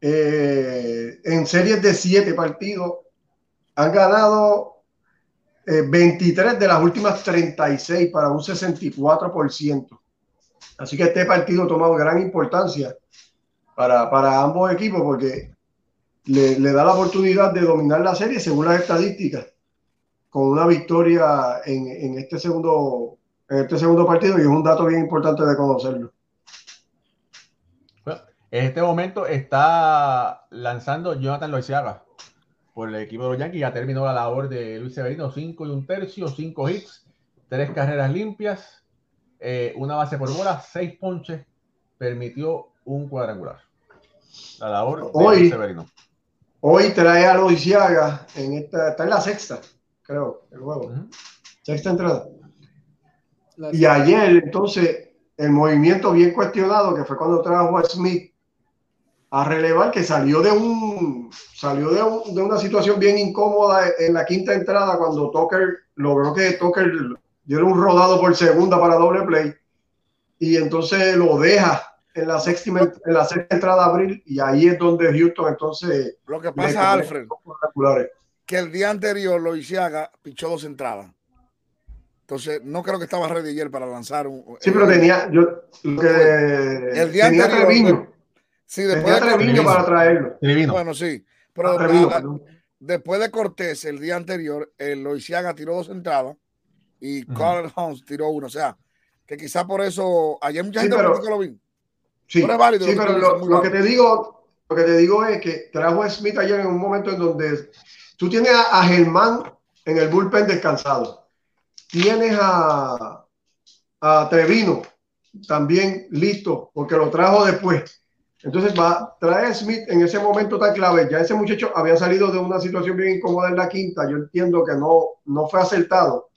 eh, en series de siete partidos han ganado 23 eh, de las últimas 36 para un 64%. Así que este partido ha tomado gran importancia para, ambos equipos porque le, da la oportunidad de dominar la serie según las estadísticas con una victoria en, este segundo en este segundo partido y es un dato bien importante de conocerlo. en este momento está lanzando Jonathan Loisiaga por el equipo de los Yankees. Ya terminó la labor de Luis Severino, cinco y un tercio, cinco hits, tres carreras limpias, eh, una base por bola, seis ponches, permitió un cuadrangular. La labor hoy, Severino. Hoy trae a Loisiaga en esta, está en la sexta, creo, el juego. Sexta entrada. y ayer, entonces, el movimiento bien cuestionado, que fue cuando trajo a Smith a relevar, que salió de un salió de, de una situación bien incómoda en la quinta entrada cuando Tucker logró que Tucker diera un rodado por segunda para doble play y entonces lo deja en la sexta, en la sexta entrada de abril y ahí es donde Houston entonces... Lo que pasa, Alfred, que el día anterior lo Isiaga pichó dos entradas. Entonces, no creo que estaba ready ayer para lanzar un... Sí, pero tenía... Yo, que, el día anterior... Sí, después de Treviño para traerlo. Bueno, sí. Pero después de Cortés, el día anterior, el Loisiaga tiró dos entradas y Carl Holmes tiró uno. O sea, que quizá por eso ayer mucha gente pero, lo vi. Sí, pero, válido, sí, pero lo, que te digo, lo que te digo es que trajo a Smith ayer en un momento en donde tú tienes a, Germán en el bullpen descansado. Tienes a, a Trevino también listo, porque lo trajo después. Entonces va, trae Smith en ese momento tan clave. Ya ese muchacho había salido de una situación bien incómoda en la quinta. Yo entiendo que no, no fue acertado.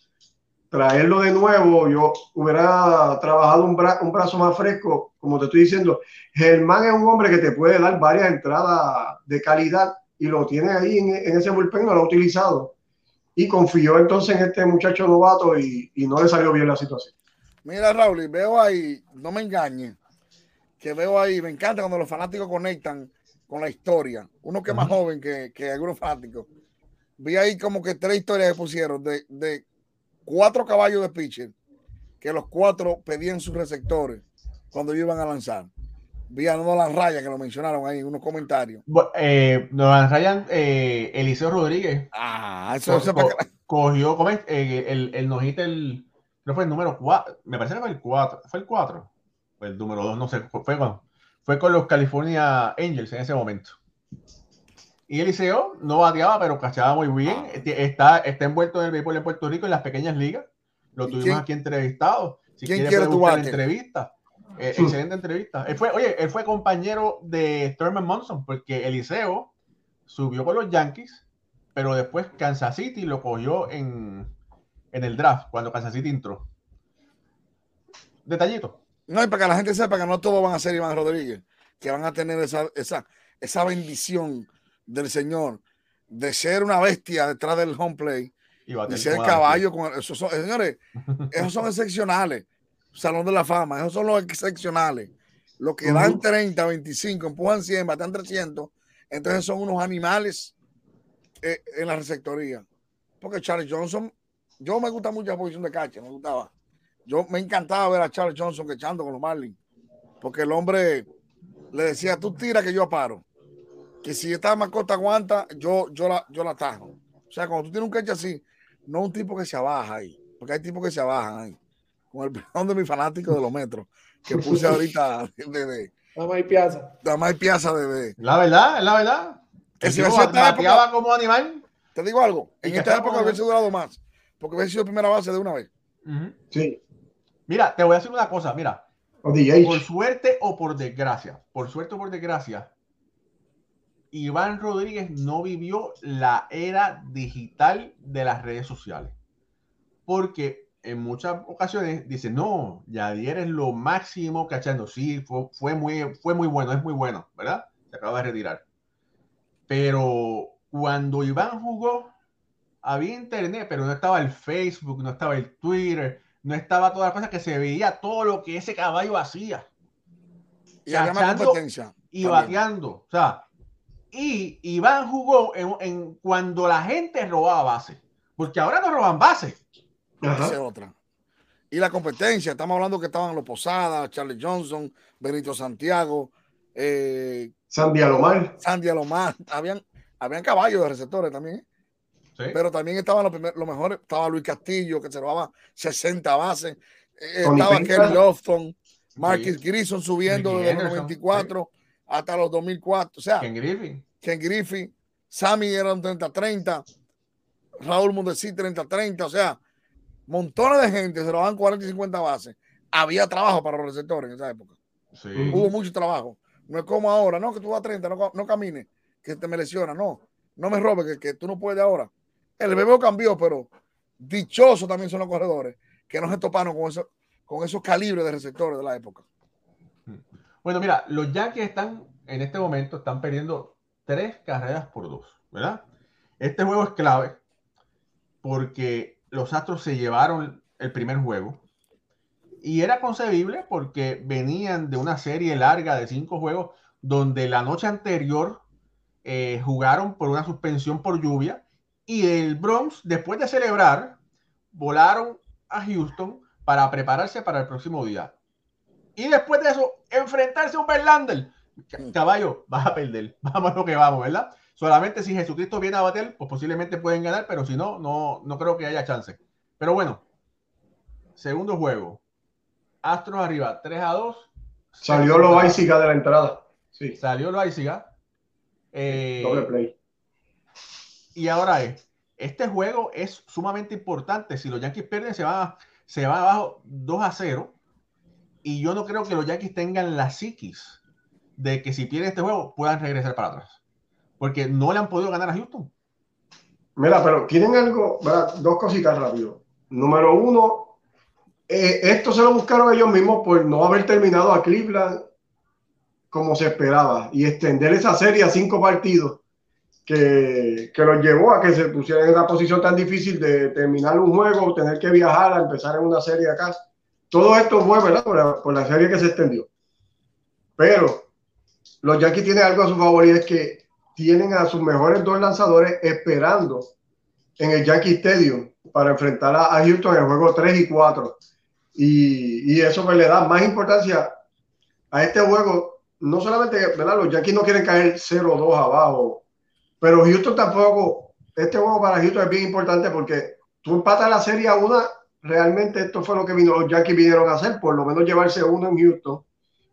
Traerlo de nuevo, yo hubiera trabajado un, un brazo más fresco, como te estoy diciendo. Germán es un hombre que te puede dar varias entradas de calidad y lo tiene ahí en, ese bullpen, no lo ha utilizado. Y confió entonces en este muchacho novato y, y no le salió bien la situación. Mira, Raúl, veo ahí, no me engañes que veo ahí, me encanta cuando los fanáticos conectan con la historia. Uno que es más joven que, que, algunos fanáticos. Vi ahí como que tres historias que pusieron de, de cuatro caballos de pitcher, que los cuatro pedían sus receptores cuando iban a lanzar. Vi a Nolan Ryan, que lo mencionaron ahí, unos comentarios. Eh, Nolan Ryan, eh, Eliseo Rodríguez. Ah, eso, cogió, eh, el, el nojita, el, no fue el número 4, me parece que fue el 4, fue el 4 el número dos, no sé, fue con, fue con los California Angels en ese momento. Y Eliseo no bateaba, pero cachaba muy bien. Ah. Está, está envuelto en el béisbol en Puerto Rico en las pequeñas ligas. Lo tuvimos aquí entrevistado. Si ¿Quién quiere tu entrevista. Eh, excelente entrevista. Él fue, oye, él fue compañero de Thurman Monson porque Eliseo subió con los Yankees, pero después Kansas City lo cogió en, en el draft cuando Kansas City entró. Detallito. No, y para que la gente sepa que no todos van a ser Iván Rodríguez, que van a tener esa, esa, esa bendición del Señor de ser una bestia detrás del home play y de ser caballo. Con, esos son, señores, esos son excepcionales. Salón de la fama, esos son los excepcionales. Los que dan 30, 25, empujan 100, batean 300, entonces son unos animales eh, en la receptoría. Porque Charlie Johnson, yo me gusta mucho la posición de cacha, me gustaba yo me encantaba ver a Charles Johnson echando con los Marlins, porque el hombre le decía, tú tira que yo paro. Que si esta mascota aguanta, yo, yo, la, yo la atajo. O sea, cuando tú tienes un catch así, no un tipo que se abaja ahí, porque hay tipos que se abajan ahí. Con el perdón de mi fanático de los metros, que puse ahorita de, de, Dama y Piazza. Dama y Piazza de, La verdad, es la verdad. Que si época, como animal. Te digo algo, en esta época hubiese durado más, porque hubiese sido primera base de una vez. Sí. Mira, te voy a decir una cosa, mira. Por suerte o por desgracia, por suerte o por desgracia, Iván Rodríguez no vivió la era digital de las redes sociales. Porque en muchas ocasiones dice, no, Yadier es lo máximo cachando. Sí, fue, fue, muy, fue muy bueno, es muy bueno, ¿verdad? Se acaba de retirar. Pero cuando Iván jugó, había internet, pero no estaba el Facebook, no estaba el Twitter, no estaba toda la cosa que se veía todo lo que ese caballo hacía. Y competencia. Y bateando. O sea, y Iván jugó en, cuando la gente robaba base. Porque ahora no roban Esa otra. Y la competencia, estamos hablando que estaban los Posadas, Charlie Johnson, Benito Santiago, eh, Sandy Alomar. Sandy Alomar. Habían, habían caballos de receptores también. ¿eh? Pero también estaban los, primeros, los mejores, estaba Luis Castillo, que se robaba 60 bases, eh, estaba Ken Lofton, Marcus Grissom subiendo desde los 94 hasta los 2004. O sea, Ken Griffey, Sammy era un 30-30, Raúl Mundesí 30-30, o sea, montones de gente se robaban 40 y 50 bases. Había trabajo para los receptores en esa época. Hubo mucho trabajo. No es como ahora, no, que tú vas a 30, no, no camines, que te me lesiona, no, no me robes, que, que tú no puedes ahora. El BBO cambió, pero dichosos también son los corredores que no se toparon con, eso, con esos calibres de receptores de la época. Bueno, mira, los Yankees están en este momento están perdiendo tres carreras por dos, ¿verdad? Este juego es clave porque los Astros se llevaron el primer juego y era concebible porque venían de una serie larga de cinco juegos donde la noche anterior eh, jugaron por una suspensión por lluvia y el Bronx, después de celebrar, volaron a Houston para prepararse para el próximo día. Y después de eso, enfrentarse a un Verlander caballo, vas a perder. Vamos a lo que vamos, ¿verdad? Solamente si Jesucristo viene a bater, pues posiblemente pueden ganar, pero si no, no, no creo que haya chance. Pero bueno, segundo juego. Astros arriba, 3 a 2. Salió Loaiziga de la entrada. Sí. Salió Loaiziga. Eh, Doble play. Y ahora es, este juego es sumamente importante. Si los Yankees pierden, se va, se va abajo 2 a 0. Y yo no creo que los Yankees tengan la psiquis de que si pierden este juego puedan regresar para atrás. Porque no le han podido ganar a Houston. Mira, pero tienen algo, dos cositas rápido. Número uno, eh, esto se lo buscaron ellos mismos por no haber terminado a Cleveland como se esperaba y extender esa serie a cinco partidos que, que los llevó a que se pusieran en una posición tan difícil de terminar un juego, tener que viajar a empezar en una serie acá. Todo esto fue, ¿verdad? Por la, por la serie que se extendió. Pero los Yankees tienen algo a su favor y es que tienen a sus mejores dos lanzadores esperando en el Yankee Stadium para enfrentar a, Houston en el juego 3 y 4. Y, eso pues, le da más importancia a este juego. No solamente, ¿verdad? Los Yankees no quieren caer 0-2 abajo, pero Houston tampoco. Este juego para Houston es bien importante porque tú empatas la serie a una. Realmente esto fue lo que vino, los Yankees vinieron a hacer, por lo menos llevarse uno en Houston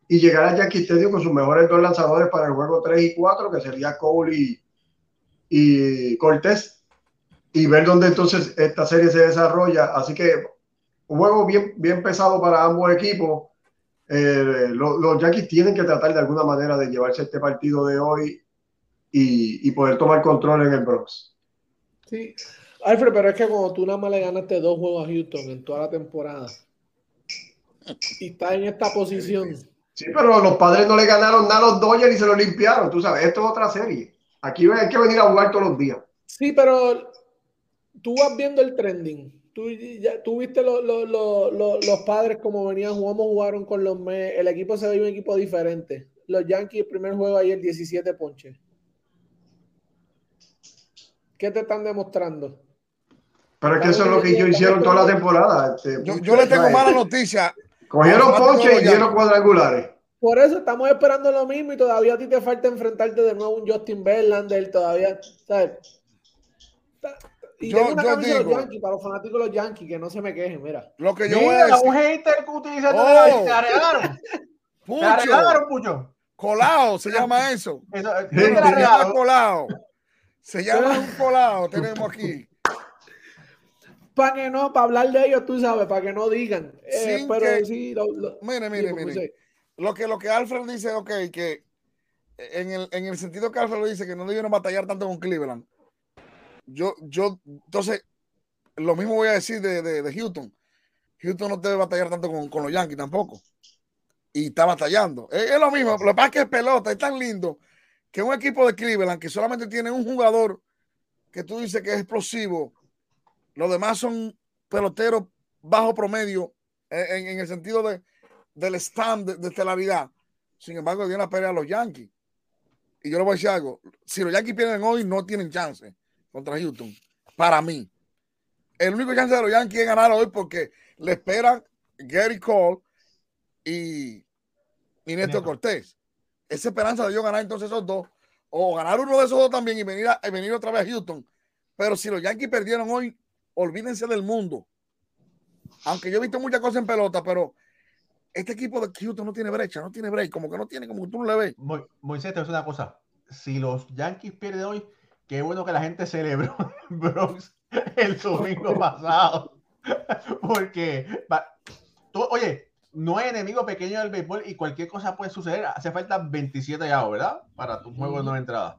y llegar a Yankee Stadium con sus mejores dos lanzadores para el juego 3 y 4, que sería Cole y, y Cortés, y ver dónde entonces esta serie se desarrolla. Así que un juego bien, bien pesado para ambos equipos. Eh, los, Yankees tienen que tratar de alguna manera de llevarse este partido de hoy y, y poder tomar control en el Bronx. Sí, Alfred, pero es que cuando tú nada más le ganaste dos juegos a Houston en toda la temporada y estás en esta posición Sí, pero los padres no le ganaron nada a los Dodgers y se lo limpiaron, tú sabes, esto es otra serie. Aquí hay que venir a jugar todos los días. Sí, pero tú vas viendo el trending. Tú, ya, tú viste los padres como venían, jugamos, jugaron con los Mets. El equipo se ve un equipo diferente. Los Yankees, el primer juego ayer, 17 ponches. ¿Qué te están demostrando? Pero es que eso es lo que ellos hicieron toda la temporada. Este, yo, yo le tengo mala noticia. Cogieron ponche y dieron cuadrangulares. Por eso estamos esperando lo mismo y todavía a ti te falta enfrentarte de nuevo a un Justin Verlander, todavía, ¿sabes? Y yo, tengo una camisa de los Yankees, para los fanáticos de los Yankees, que no se me quejen, mira. Lo que yo voy a decir... un hater que utiliza oh. te arreglaron. Pucho. Te arreglaron, Pucho. Colado se llama eso. eso se llama colado. Se llama un colado, tenemos aquí para que no, para hablar de ellos, tú sabes, para que no digan. Eh, pero sí, mire, mire, mire. Lo que, lo que Alfred dice, ok, que en el, en el sentido que Alfred lo dice, que no debieron batallar tanto con Cleveland. Yo, yo, entonces, lo mismo voy a decir de, de, Houston. Houston no debe batallar tanto con, con, los Yankees tampoco. Y está batallando. Es, es, lo mismo. Lo que pasa es que es pelota, es tan lindo que un equipo de Cleveland que solamente tiene un jugador que tú dices que es explosivo los demás son peloteros bajo promedio en, el sentido de, del stand de, estelaridad. Sin embargo, viene a pelea a los Yankees. Y yo le voy a decir algo. Si los Yankees pierden hoy, no tienen chance contra Houston. Para mí. El único chance de los Yankees es ganar hoy porque le esperan Gary Cole y, y Néstor Cortés. Esa esperanza de yo ganar entonces esos dos, o ganar uno de esos dos también y venir, a, venir otra vez a Houston. Pero si los Yankees perdieron hoy, olvídense del mundo. Aunque yo he visto muchas cosas en pelota, pero este equipo de Houston no tiene brecha, no tiene break, como que no tiene, como que tú no le ves. Moisés, te voy a una cosa. Si los Yankees pierden hoy, qué bueno que la gente celebró Bronx el domingo pasado. Porque, oye, no hay enemigo pequeño del béisbol y cualquier cosa puede suceder. Hace falta 27 ya, ¿verdad? Para tu juego de nueva entrada.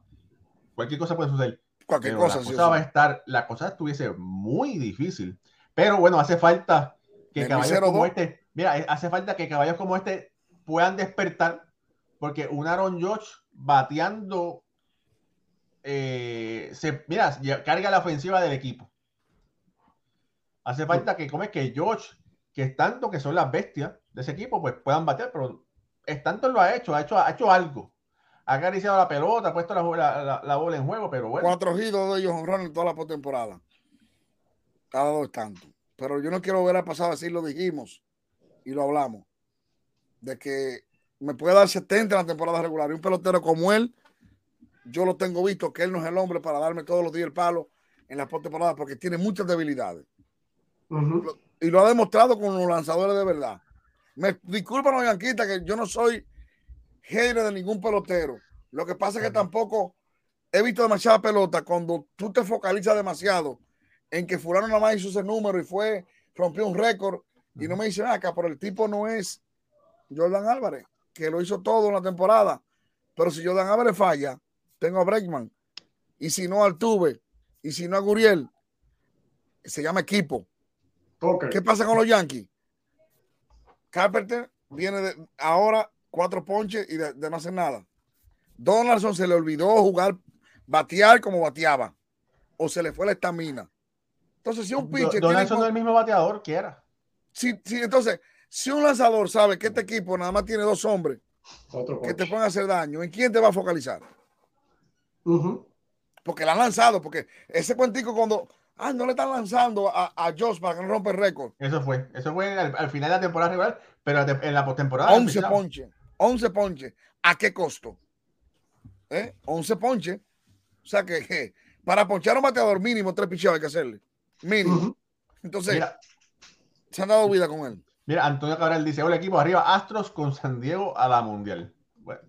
Cualquier cosa puede suceder cualquier cosa. La cosa va a estar, la cosa estuviese muy difícil. Pero bueno, hace falta que caballos como este, mira, eh, hace falta que caballos como este puedan despertar, porque un Aaron George bateando, eh, se, mira, carga la ofensiva del equipo. Hace falta que, como es que George, que es tanto que son las bestias de ese equipo, pues puedan batear, pero es tanto lo ha hecho, ha hecho, ha hecho algo ha acariciado la pelota, ha puesto la, la, bola en juego, pero bueno. Cuatro giros de ellos honraron en toda la postemporada. Cada dos tanto. Pero yo no quiero ver a pasado así, lo dijimos y lo hablamos. De que me puede dar 70 en la temporada regular. Y un pelotero como él, yo lo tengo visto que él no es el hombre para darme todos los días el palo en la postemporada porque tiene muchas debilidades. Y lo ha demostrado con los lanzadores de verdad. Me disculpan los yanquistas que yo no soy hater de ningún pelotero. Lo que pasa es que tampoco he visto demasiada pelota cuando tú te focalizas demasiado en que fulano nada más hizo ese número y fue, rompió un récord y no me dicen acá, pero el tipo no es Jordan Álvarez, que lo hizo todo en la temporada. Pero si Jordan Álvarez falla, tengo a Breckman. Y si no al Tuve, y si no a Guriel, se llama equipo. ¿Qué pasa con los Yankees? Carpenter viene de ahora cuatro ponches y de, no hacer nada. Donaldson se le olvidó jugar, batear como bateaba. O se le fue la estamina. Entonces, si un pitcher. Donaldson no es el mismo bateador, quiera. Sí, sí, entonces, si un lanzador sabe que este equipo nada más tiene dos hombres que te pueden hacer daño, ¿en quién te va a focalizar? Porque la han lanzado, porque ese cuentico cuando ah, no le están lanzando a, a Josh para que no rompa el récord. Eso fue, eso fue al, final de la temporada rival, pero en la postemporada. 11 ponches, 11 ponches. ¿A qué costo? ¿Eh? 11 ponches. O sea que, para ponchar a un bateador mínimo, tres picheos hay que hacerle. Mínimo. Entonces, se han dado vida con él. Mira, Antonio Cabral dice: Hola, equipo, arriba Astros con San Diego a la Mundial. Bueno,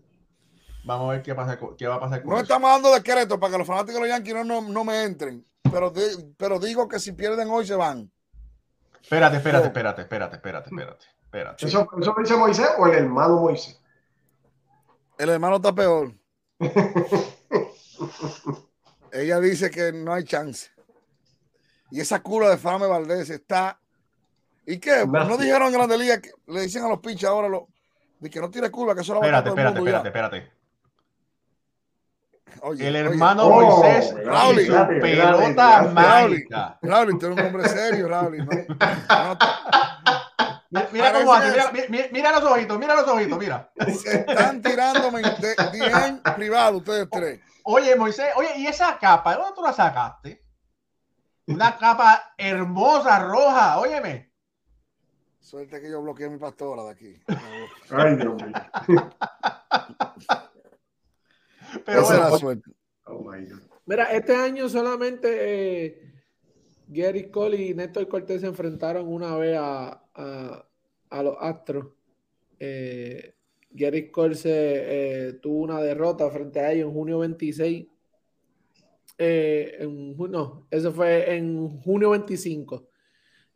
vamos a ver qué, pasa, qué va a pasar con No estamos dando decreto para que los fanáticos de los Yankees no, no, me entren, pero, pero digo que si pierden hoy se van. Espérate, espérate, espérate, espérate, espérate, espérate. Espérate. ¿Eso, ¿Eso lo dice Moisés o el hermano Moisés? El hermano está peor. Ella dice que no hay chance. Y esa cura de Fame Valdés está ¿Y qué? No dijeron en Grande Liga que le dicen a los pinches ahora lo, de que no tiene curva, que eso va a todo espérate, el mundo espérate, espérate. Oye, el hermano oye. Moisés oh, Raúl, pelota mágica. Raúl, tú eres un hombre serio, Raúl. ¿no? Mira, cómo hace, mira, mira, los ojitos, mira los ojitos, mira. Se están tirando bien privado ustedes tres. Oye, Moisés, oye, ¿y esa capa? ¿De dónde tú la sacaste? Una capa hermosa, roja, óyeme. Suerte que yo bloqueé a mi pastora de aquí. Ay, Dios mío. Pero Esa suerte. Oh Mira, este año solamente eh, Gary Cole y Néstor Cortés se enfrentaron una vez a, a, los Astros. Eh, Gary Cole se, eh, tuvo una derrota frente a ellos en junio 26. en, no, eso fue en junio 25.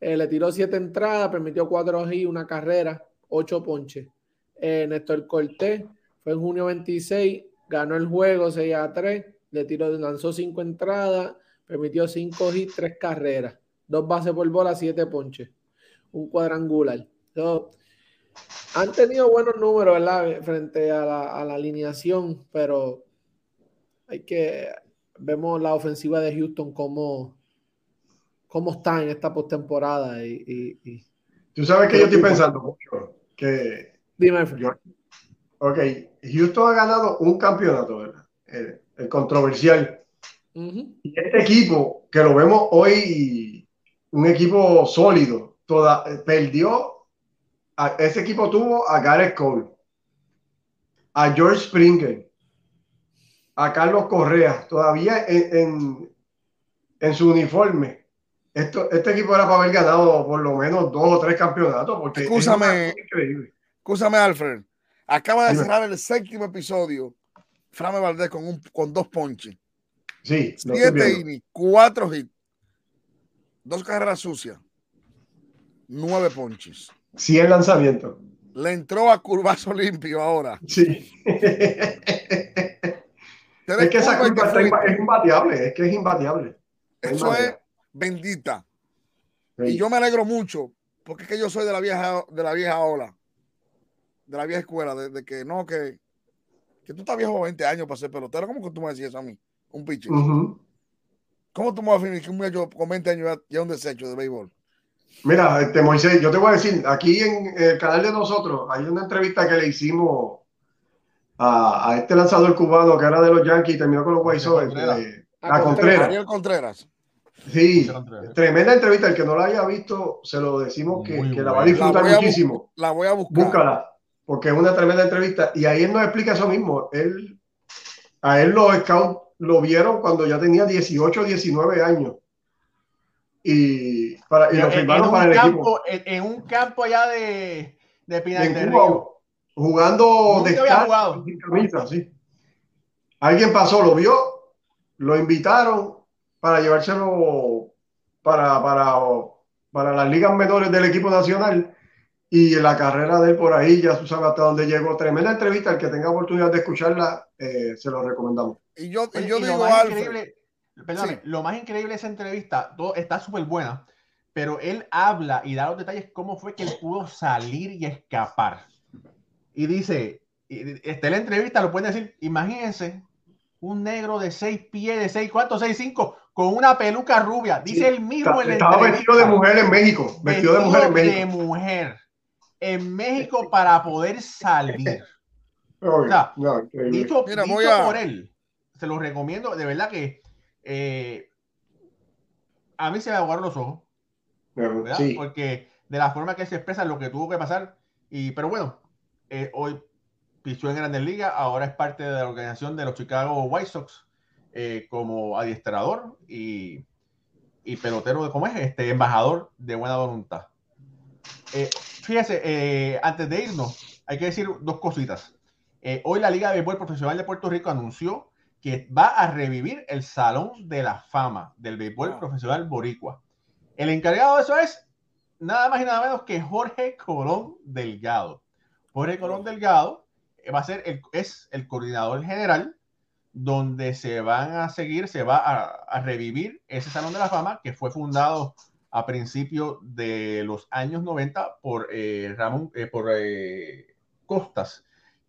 Eh, le tiró siete entradas, permitió cuatro y una carrera, ocho ponches. Eh, Néstor Cortés fue en junio 26, ganó el juego 6 a 3, le tiró, lanzó cinco entradas, permitió cinco hits, tres carreras, dos bases por bola, siete ponches, un cuadrangular. han tenido buenos números, ¿verdad? Frente a la, a la alineación, pero hay que vemos la ofensiva de Houston como cómo está en esta postemporada. Y, y, Tú sabes que yo estoy pensando mucho. Que Dime, Ok, Houston ha ganado un campeonato, ¿verdad? El, controversial. Y este equipo, que lo vemos hoy, un equipo sólido, toda, perdió. A, ese equipo tuvo a Gareth Cole, a George Springer, a Carlos Correa, todavía en, en, en su uniforme este equipo era para haber ganado por lo menos dos o tres campeonatos. Porque escúchame, escúchame, Alfred. Acaba de cerrar el séptimo episodio. Frame Valdés con, un, con dos ponches. Sí. Siete innings, cuatro hits, dos carreras sucias, nueve ponches. Cien lanzamientos. Le entró a curvazo limpio ahora. Sí. es que esa curva es imbateable, es que es imbateable. Eso es bendita. Y yo me alegro mucho, porque es que yo soy de la vieja, de la vieja ola, de la vieja escuela, de, que no, que, que tú estás viejo 20 años para ser pelotero. ¿Cómo que tú me decías eso a mí? Un pitcher. ¿Cómo tú me vas a definir que un muchacho con 20 años ya es un desecho de béisbol? Mira, este Moisés, yo te voy a decir, aquí en el canal de nosotros hay una entrevista que le hicimos a, este lanzador cubano que era de los Yankees y terminó con los White Sox, eh, a Contreras. Contreras. Sí, tremenda entrevista. El que no la haya visto, se lo decimos que, la va a disfrutar muchísimo. la voy a buscar. Búscala. porque es una tremenda entrevista. Y ahí él nos explica eso mismo. Él, a él los scouts lo vieron cuando ya tenía 18, 19 años. Y, para, y lo firmaron para el campo, equipo. En, un campo allá de, de Pinar del Río. Jugando de camisa, sí. Alguien pasó, lo vio, lo invitaron para llevárselo para, para, para las ligas menores del equipo nacional y la carrera de él por ahí, ya tú sabes hasta dónde llegó. Tremenda entrevista, el que tenga oportunidad de escucharla, eh, se lo recomendamos. Y yo, yo digo, lo más, increíble, lo más increíble de esa entrevista, todo está súper buena, pero él habla y da los detalles cómo fue que él pudo salir y escapar. Y dice, está en la entrevista, lo pueden decir, imagínense un negro de seis pies, de seis, ¿cuántos? Seis, cinco, con una peluca rubia. Dice el mismo. estaba vestido de mujer en México. Vestido, de mujer en México. De mujer. En México para poder salir. o sea, dicho, por él, se lo recomiendo. De verdad que eh, a mí se me aguaron los ojos. Porque de la forma que se expresa lo que tuvo que pasar. Y, pero bueno, eh, hoy pichó en Grandes Ligas, ahora es parte de la organización de los Chicago White Sox eh, como adiestrador y, y, pelotero de, ¿cómo es? Este embajador de buena voluntad. Eh, fíjese, eh, antes de irnos, hay que decir dos cositas. hoy la Liga de Béisbol Profesional de Puerto Rico anunció que va a revivir el Salón de la Fama del Béisbol Profesional Boricua. El encargado de eso es nada más y nada menos que Jorge Colón Delgado. Jorge Colón Delgado va a ser el, es el coordinador general donde se van a seguir, se va a, revivir ese Salón de la Fama que fue fundado a principios de los años 90 por eh, Ramón, eh, por eh, Costas,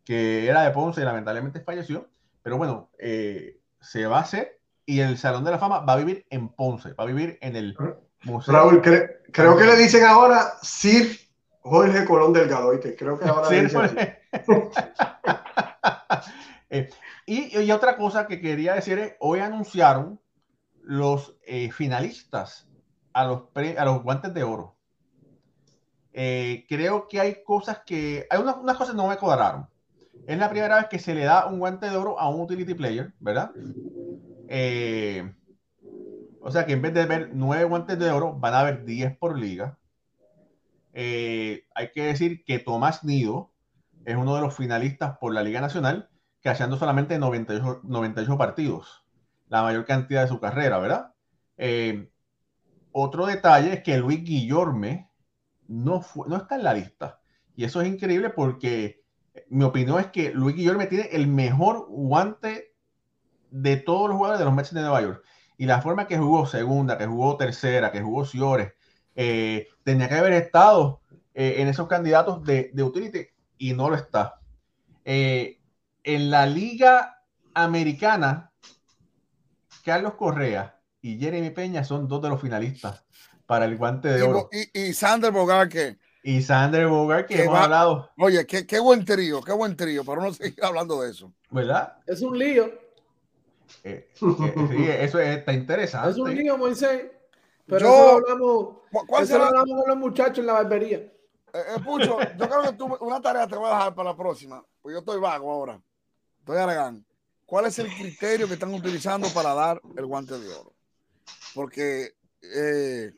que era de Ponce y lamentablemente falleció, pero bueno, se va a hacer y el Salón de la Fama va a vivir en Ponce, va a vivir en el Museo. Raúl, creo que le dicen ahora Sir Jorge Colón Delgado, ¿viste? creo que ahora le dicen Eh, y, otra cosa que quería decir es, hoy anunciaron los finalistas a los, a los guantes de oro. Eh, creo que hay cosas que, hay unas, cosas que no me cuadraron. Es la primera vez que se le da un guante de oro a un utility player, ¿verdad? o sea que en vez de ver nueve guantes de oro, van a haber diez por liga. hay que decir que Tomás Nido es uno de los finalistas por la Liga Nacional, cachando solamente 98, 98 partidos, la mayor cantidad de su carrera, ¿verdad? Eh, otro detalle es que Luis Guillorme no, no está en la lista. Y eso es increíble porque mi opinión es que Luis Guillorme tiene el mejor guante de todos los jugadores de los Mets de Nueva York. Y la forma que jugó segunda, que jugó tercera, que jugó Ciores, eh, tenía que haber estado eh, en esos candidatos de, utility y no lo está. Eh, en la Liga Americana, Carlos Correa y Jeremy Peña son dos de los finalistas para el guante de oro. Y, Sander Bogar que. Y Sander Bogar que, hemos hablado. Oye, qué, qué, buen trío, qué buen trío, para no seguir hablando de eso. ¿Verdad? Es un lío. Eh, eh, sí, eso está interesante. Es un lío, Moisés. Pero Yo, eso hablamos, eso lo hablamos con los muchachos en la barbería. Eh, eh, Pucho, yo creo que tú, una tarea te voy a dejar para la próxima, pues yo estoy vago ahora. Estoy alegando. ¿Cuál es el criterio que están utilizando para dar el guante de oro? Porque, eh,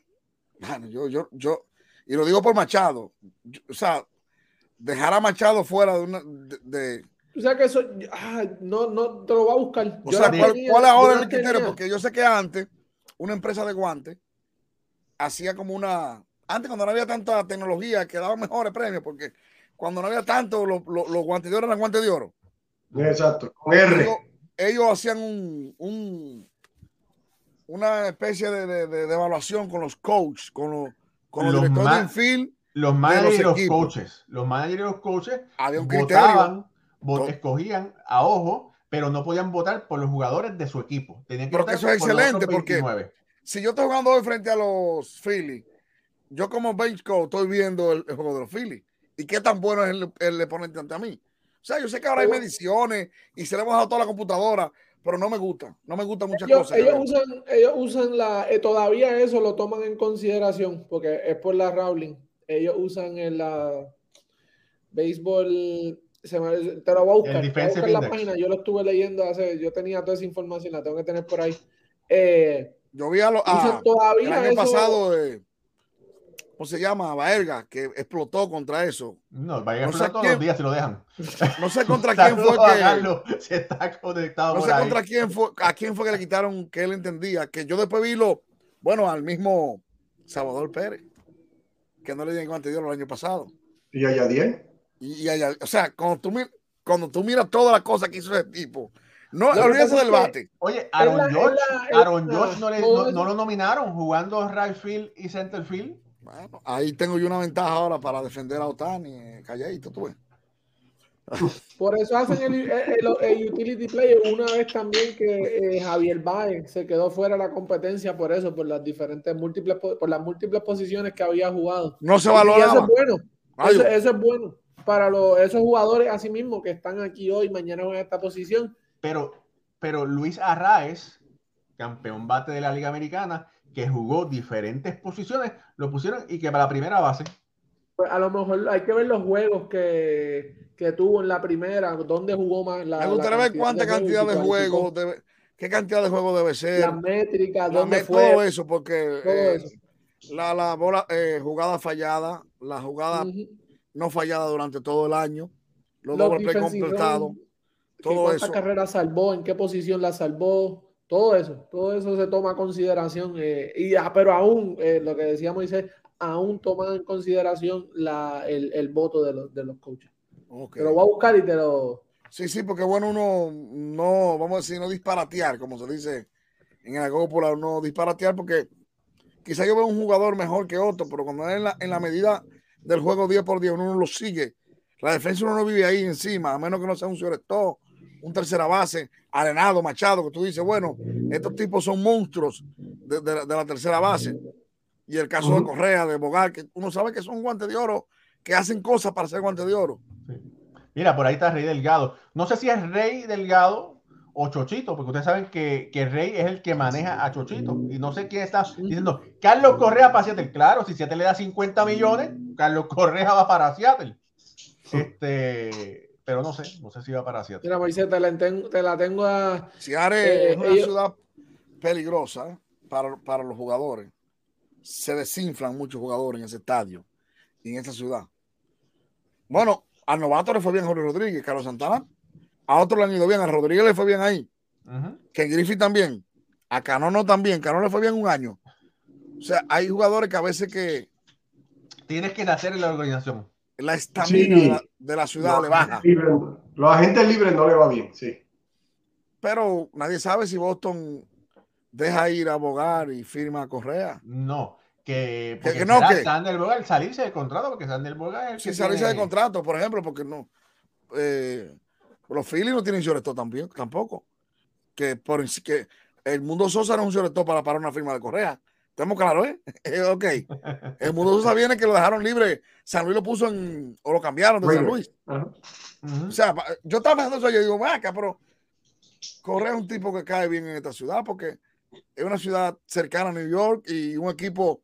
yo, yo, yo, y lo digo por Machado, o sea, dejar a Machado fuera de una, de, o sea que eso ah, no, no te lo va a buscar. O sea, ¿cuál, ¿cuál, ahora es el criterio? Porque yo sé que antes una empresa de guantes hacía como una, antes cuando no había tanta tecnología que daban mejores premios, porque cuando no había tanto, los, guantes de oro eran guantes de oro. Exacto, con R. Ellos, hacían un, una especie de, evaluación con los coaches, con los, con los, directores de infield. Los managers y los coaches. Los managers y los coaches había un votaban, escogían a ojo, pero no podían votar por los jugadores de su equipo. Tenían que porque eso es excelente, porque si yo estoy jugando hoy frente a los Phillies yo como bench coach estoy viendo el, juego de los Phillies y qué tan bueno es el, el oponente ante a mí. O sea, yo sé que ahora hay mediciones y se le hemos dado toda la computadora, pero no me gusta, no me gustan muchas cosas. Ellos usan, ellos usan la, eh, todavía eso lo toman en consideración, porque es por la Rowling. Ellos usan en la, béisbol, se me, te lo voy a buscar, voy a buscar la página, yo lo estuve leyendo hace, yo tenía toda esa información, la tengo que tener por ahí. Eh, yo vi a lo, todavía el año pasado, eh, ¿cómo se llama? Baerga, que explotó contra eso. No, Baerga no todos los días si lo dejan. No sé contra quién fue que. se está conectado no sé contra quién fue, a quién fue que le quitaron que él entendía. Que yo después vi lo, bueno, al mismo Salvador Pérez, que no le dieron ante Dios el año pasado. ¿Y a Yadier? Y, y o sea, cuando tú, cuando tú miras todas las cosas que hizo ese tipo, no, olvídese del bate. Oye, Aaron George, Aaron George no, le, no, lo nominaron jugando right field y center field. Bueno, ahí tengo yo una ventaja ahora para defender a Otani, calladito, tú ves. Por eso hacen el, utility player una vez también que eh, Javier Baez se quedó fuera de la competencia por eso, por las diferentes múltiples, por las múltiples posiciones que había jugado. No se valora. Eso es bueno. Eso, es bueno para los, esos jugadores así mismo que están aquí hoy, mañana en esta posición pero, pero Luis Arraez, campeón bate de la Liga Americana, que jugó diferentes posiciones, lo pusieron y que para la primera base. Pues a lo mejor hay que ver los juegos que, que tuvo en la primera, dónde jugó más. La, Me gustaría ver cuánta cantidad de juegos, debe, qué cantidad de juegos debe ser. La métrica, dónde fue. Todo eso, porque eh, La, la, bola, eh, jugada fallada, la jugada no fallada durante todo el año, los, los doble play completados todo ¿Cuántas carreras salvó? ¿En qué posición la salvó? Todo eso, todo eso se toma en consideración. Eh, y, ah, pero aún, eh, lo que decíamos, dice, aún toma en consideración la, el, voto de los, de los coaches. Te lo voy a buscar y te lo. Sí, sí, porque bueno, uno no, vamos a decir, no disparatear, como se dice en el popular, no disparatear, porque quizá yo veo un jugador mejor que otro, pero cuando es en la, en la medida del juego día por día, uno lo sigue. La defensa uno no vive ahí encima, a menos que no sea un todo un tercera base, Arenado, Machado, que tú dices, bueno, estos tipos son monstruos de, la tercera base. Y el caso de Correa, de Bogar, que uno sabe que son guantes de oro, que hacen cosas para ser guantes de oro. Mira, por ahí está Rey Delgado. No sé si es Rey Delgado o Chochito, porque ustedes saben que, que Rey es el que maneja a Chochito. Y no sé quién está diciendo, Carlos Correa para Seattle. Claro, si Seattle le da 50 millones, Carlos Correa va para Seattle. Este, pero no sé, no sé si va para Seattle. Mira, Moisés, te la, tengo, te la tengo a. Seattle es una ciudad peligrosa ¿eh? para, para, los jugadores. Se desinflan muchos jugadores en ese estadio y en esa ciudad. Bueno, a novato le fue bien a Jorge Rodríguez, Carlos Santana. A otros le han ido bien, a Rodríguez le fue bien ahí. Que Griffith también. A Canono también. Canono le fue bien un año. O sea, hay jugadores que a veces que. Tienes que nacer en la organización la estamina de, la, ciudad le baja. los agentes libres no le va bien, sí. Pero nadie sabe si Boston deja ir a abogar y firma a Correa. No, que, que, no, que Sander salirse del contrato, porque Sander Bogar es el salirse del contrato, por ejemplo, porque no. Eh, los Phillies no tienen Lloretó también, tampoco. Que, por, que el mundo Sosa no es un para parar una firma de Correa. Estamos claros, ¿eh? ok. El mundo Sosa viene que lo dejaron libre. San Luis lo puso en. o lo cambiaron de San Luis. O sea, yo estaba pensando eso. Yo digo, acá, pero Correa es un tipo que cae bien en esta ciudad porque es una ciudad cercana a New York y un equipo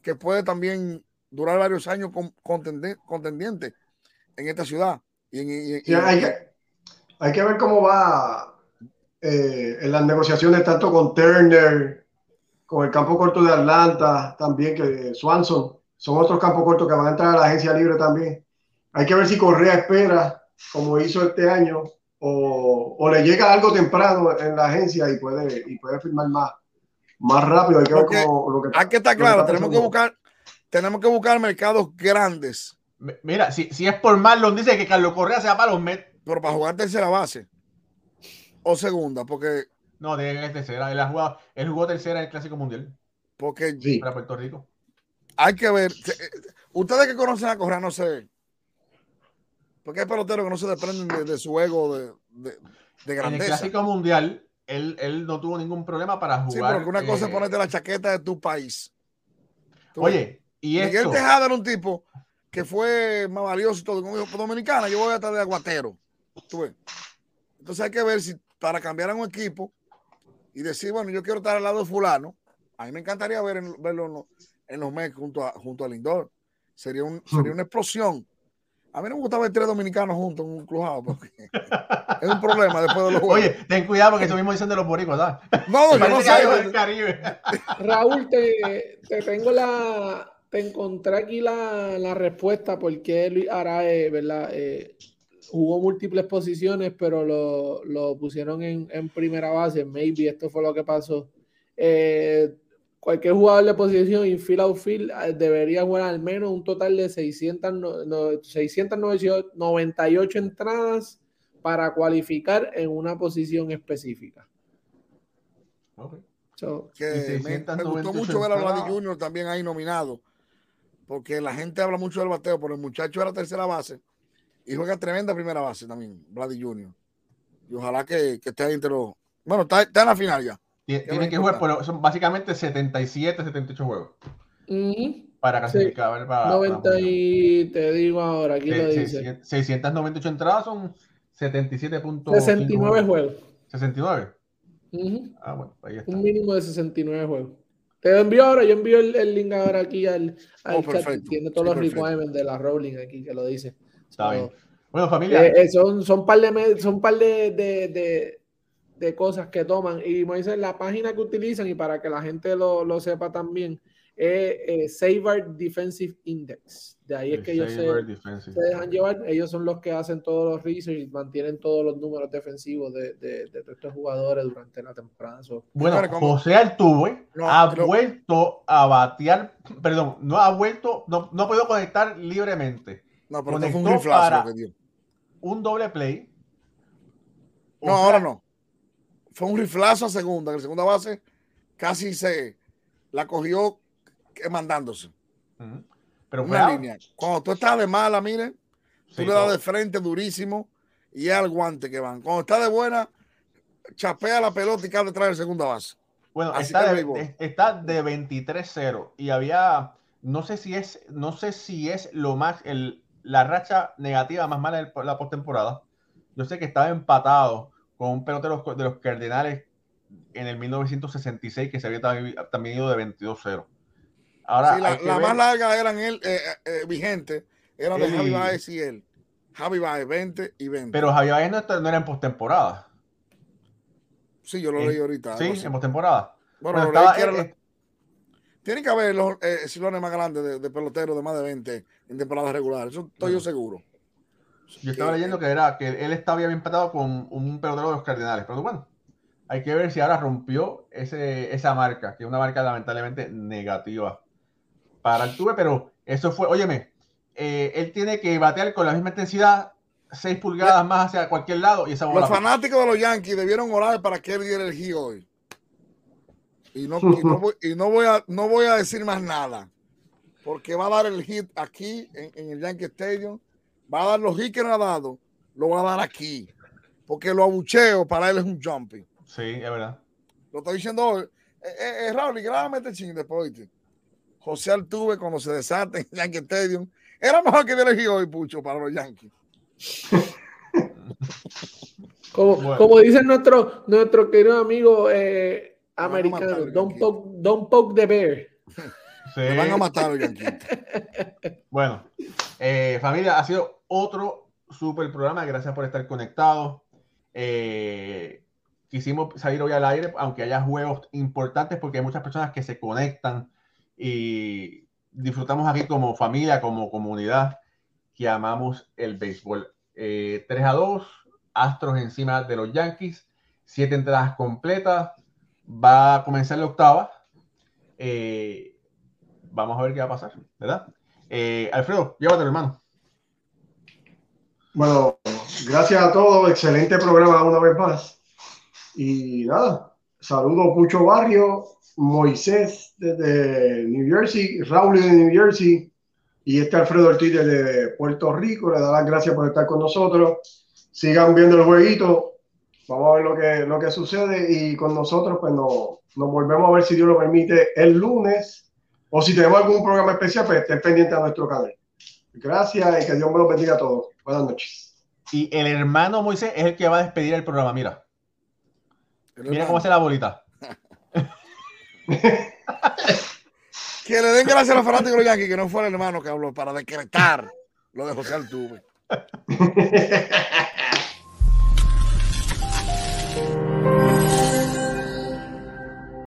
que puede también durar varios años con, contendiente en esta ciudad. Y, hay, que, hay, que, ver cómo va eh, en las negociaciones tanto con Turner con el campo corto de Atlanta también, que Swanson, son otros campos cortos que van a entrar a la agencia libre también. Hay que ver si Correa espera, como hizo este año, o, o le llega algo temprano en la agencia y puede, y puede firmar más, más rápido. Hay que ver cómo, lo que, hay que estar claro, tenemos que buscar, tenemos que buscar mercados grandes. Mira, si, si es por Marlon, dice que Carlos Correa se va para los Mets. Pero para jugar tercera base o segunda, porque no, de tercera. Él, ha jugado, él jugó tercera en el Clásico Mundial. Porque para Puerto Rico. Hay que ver. Eh, ustedes que conocen a Correa, no sé. Porque hay peloteros que no se desprenden de, su ego de, de, grandeza. En el Clásico Mundial, él, él, no tuvo ningún problema para jugar. Sí, pero una cosa es eh, ponerte la chaqueta de tu país. Oye, y Miguel esto... Tejada era un tipo que fue más valioso y todo. Como dijo, dominicana, yo voy a estar de aguatero. Entonces hay que ver si para cambiar a un equipo y decir, bueno, yo quiero estar al lado de fulano, a mí me encantaría ver verlo en, los, en los junto a, junto al Lindor. Sería, un, sería una explosión A mí no me gusta ver tres dominicanos juntos en un clubhouse porque es un problema después de los juegos. Oye, ten cuidado porque eso mismo dicen de los boricuas, ¿sabes? No, yo no sé. del Caribe. Raúl, te, te tengo la. Te encontré aquí la, la respuesta porque Luis Arae, ¿verdad? Eh, jugó múltiples posiciones, pero lo, lo pusieron en, en, primera base. Maybe esto fue lo que pasó. Eh, cualquier jugador de posición, infield, outfield, eh, debería jugar al menos un total de 600, no, 698 entradas para cualificar en una posición específica. Okay. So, que me, me, gustó mucho ver a Vladi Junior también ahí nominado, porque la gente habla mucho del bateo, pero el muchacho era tercera base y juega tremenda primera base también, Vladi Junior. Y ojalá que, que esté ahí entre los. Bueno, está, está en la final ya. Tienen que jugar, pero son básicamente 77, 78 juegos. Uh -huh. Para clasificar. Sí. Para, 90 para y te digo ahora, aquí lo dice. 698 entradas son 77 puntos. 69 juegos. 69. Uh -huh. Ah, bueno, ahí está. Un mínimo de 69 juegos. Te envío ahora, yo envío el, el link ahora aquí al, al oh, chat. Tiene todos sí, los perfecto. requirements de la Rowling aquí que lo dice. Está bien. Bueno, familia. Eh, eh, son, son par de, son par de, de, de de cosas que toman. Y Moisés, la página que utilizan, y para que la gente lo, lo sepa también, es eh, Saber Defensive Index. De ahí es que ellos se, se, dejan llevar. Ellos son los que hacen todos los research y mantienen todos los números defensivos de, de, de estos jugadores durante la temporada. So, bueno, José Altuve no, ha vuelto a batear, perdón, no ha vuelto, no, no puedo conectar libremente. No, pero no fue un para un doble play. No, sea, ahora no fue un riflazo a segunda, en la segunda base casi se la cogió mandándose. Uh -huh. Pero una línea. Cuando tú estás de mala, miren, sí, tú le das de frente durísimo y es al guante que van. Cuando está de buena, chapea la pelota y cae detrás de segunda base. Bueno, está de, está de 23-0 y había, no sé si es, no sé si es lo más, el, la racha negativa más mala de la postemporada. Yo sé que estaba empatado con un pelotero de los Cardenales en el 1966 que se había también ido de 22-0. Ahora, sí, la, la ver... más larga eran él, eh, eh, vigente, era de Javi Baez y él. Javi Baez 20 y 20. Pero Javi Baez no, no era en postemporada. Sí, yo lo leí ahorita. Sí, en postemporada. Bueno, bueno estaba, que eh, Tienen que haber los eh, silones más grandes de, de, peloteros de más de 20 en temporada regular. Eso estoy yo seguro. Yo estaba leyendo que era que él estaba bien empatado con un pelotero de los Cardenales, pero bueno, hay que ver si ahora rompió ese, esa marca, que es una marca lamentablemente negativa para Altuve, pero eso fue, óyeme, eh, él tiene que batear con la misma intensidad 6 pulgadas más hacia cualquier lado y esa bola Los fanáticos de los Yankees debieron orar para que él diera el hit hoy. Y no, y no, voy, y no voy, a, no voy a decir más nada, porque va a dar el hit aquí en, en el Yankee Stadium va a dar los hits que no ha dado, lo va a dar aquí. Porque lo abucheo para él es un jumping. Sí, es verdad. Lo estoy diciendo hoy. Eh, eh, eh Raúl, y grábame ching después. José Altuve, cuando se desata en Yankee Stadium, era mejor que elegí hoy, Pucho, para los Yankees. como, bueno. como, dice nuestro, nuestro querido amigo eh, americano, don't poke, don't poke the bear. Sí. Me van a matar los Yankees. Bueno, eh, familia, ha sido otro super programa. Gracias por estar conectados. Eh, quisimos salir hoy al aire, aunque haya juegos importantes, porque hay muchas personas que se conectan y disfrutamos aquí como familia, como comunidad, que amamos el béisbol. Eh, 3 a 2, Astros encima de los Yankees, siete entradas completas. Va a comenzar la octava. Eh, vamos a ver qué va a pasar, ¿verdad? Eh, Alfredo, llévatelo, hermano. Bueno, gracias a todos, excelente programa una vez más. Y nada, saludo Pucho Barrio, Moisés desde New Jersey, Raúl de New Jersey y este Alfredo Ortiz de Puerto Rico. Le da las gracias por estar con nosotros. Sigan viendo el jueguito. Vamos a ver lo que, lo que sucede y con nosotros pues nos, nos volvemos a ver si Dios lo permite el lunes o si tenemos algún programa especial, pues estén pendientes a nuestro canal. Gracias y que Dios me los bendiga a todos. Buenas noches. Y el hermano Moisés es el que va a despedir el programa, mira. Mira cómo hace la bolita. que le den gracias a los fanáticos de los Yankees, que no fue el hermano que habló, para decretar Lo de José Altuve.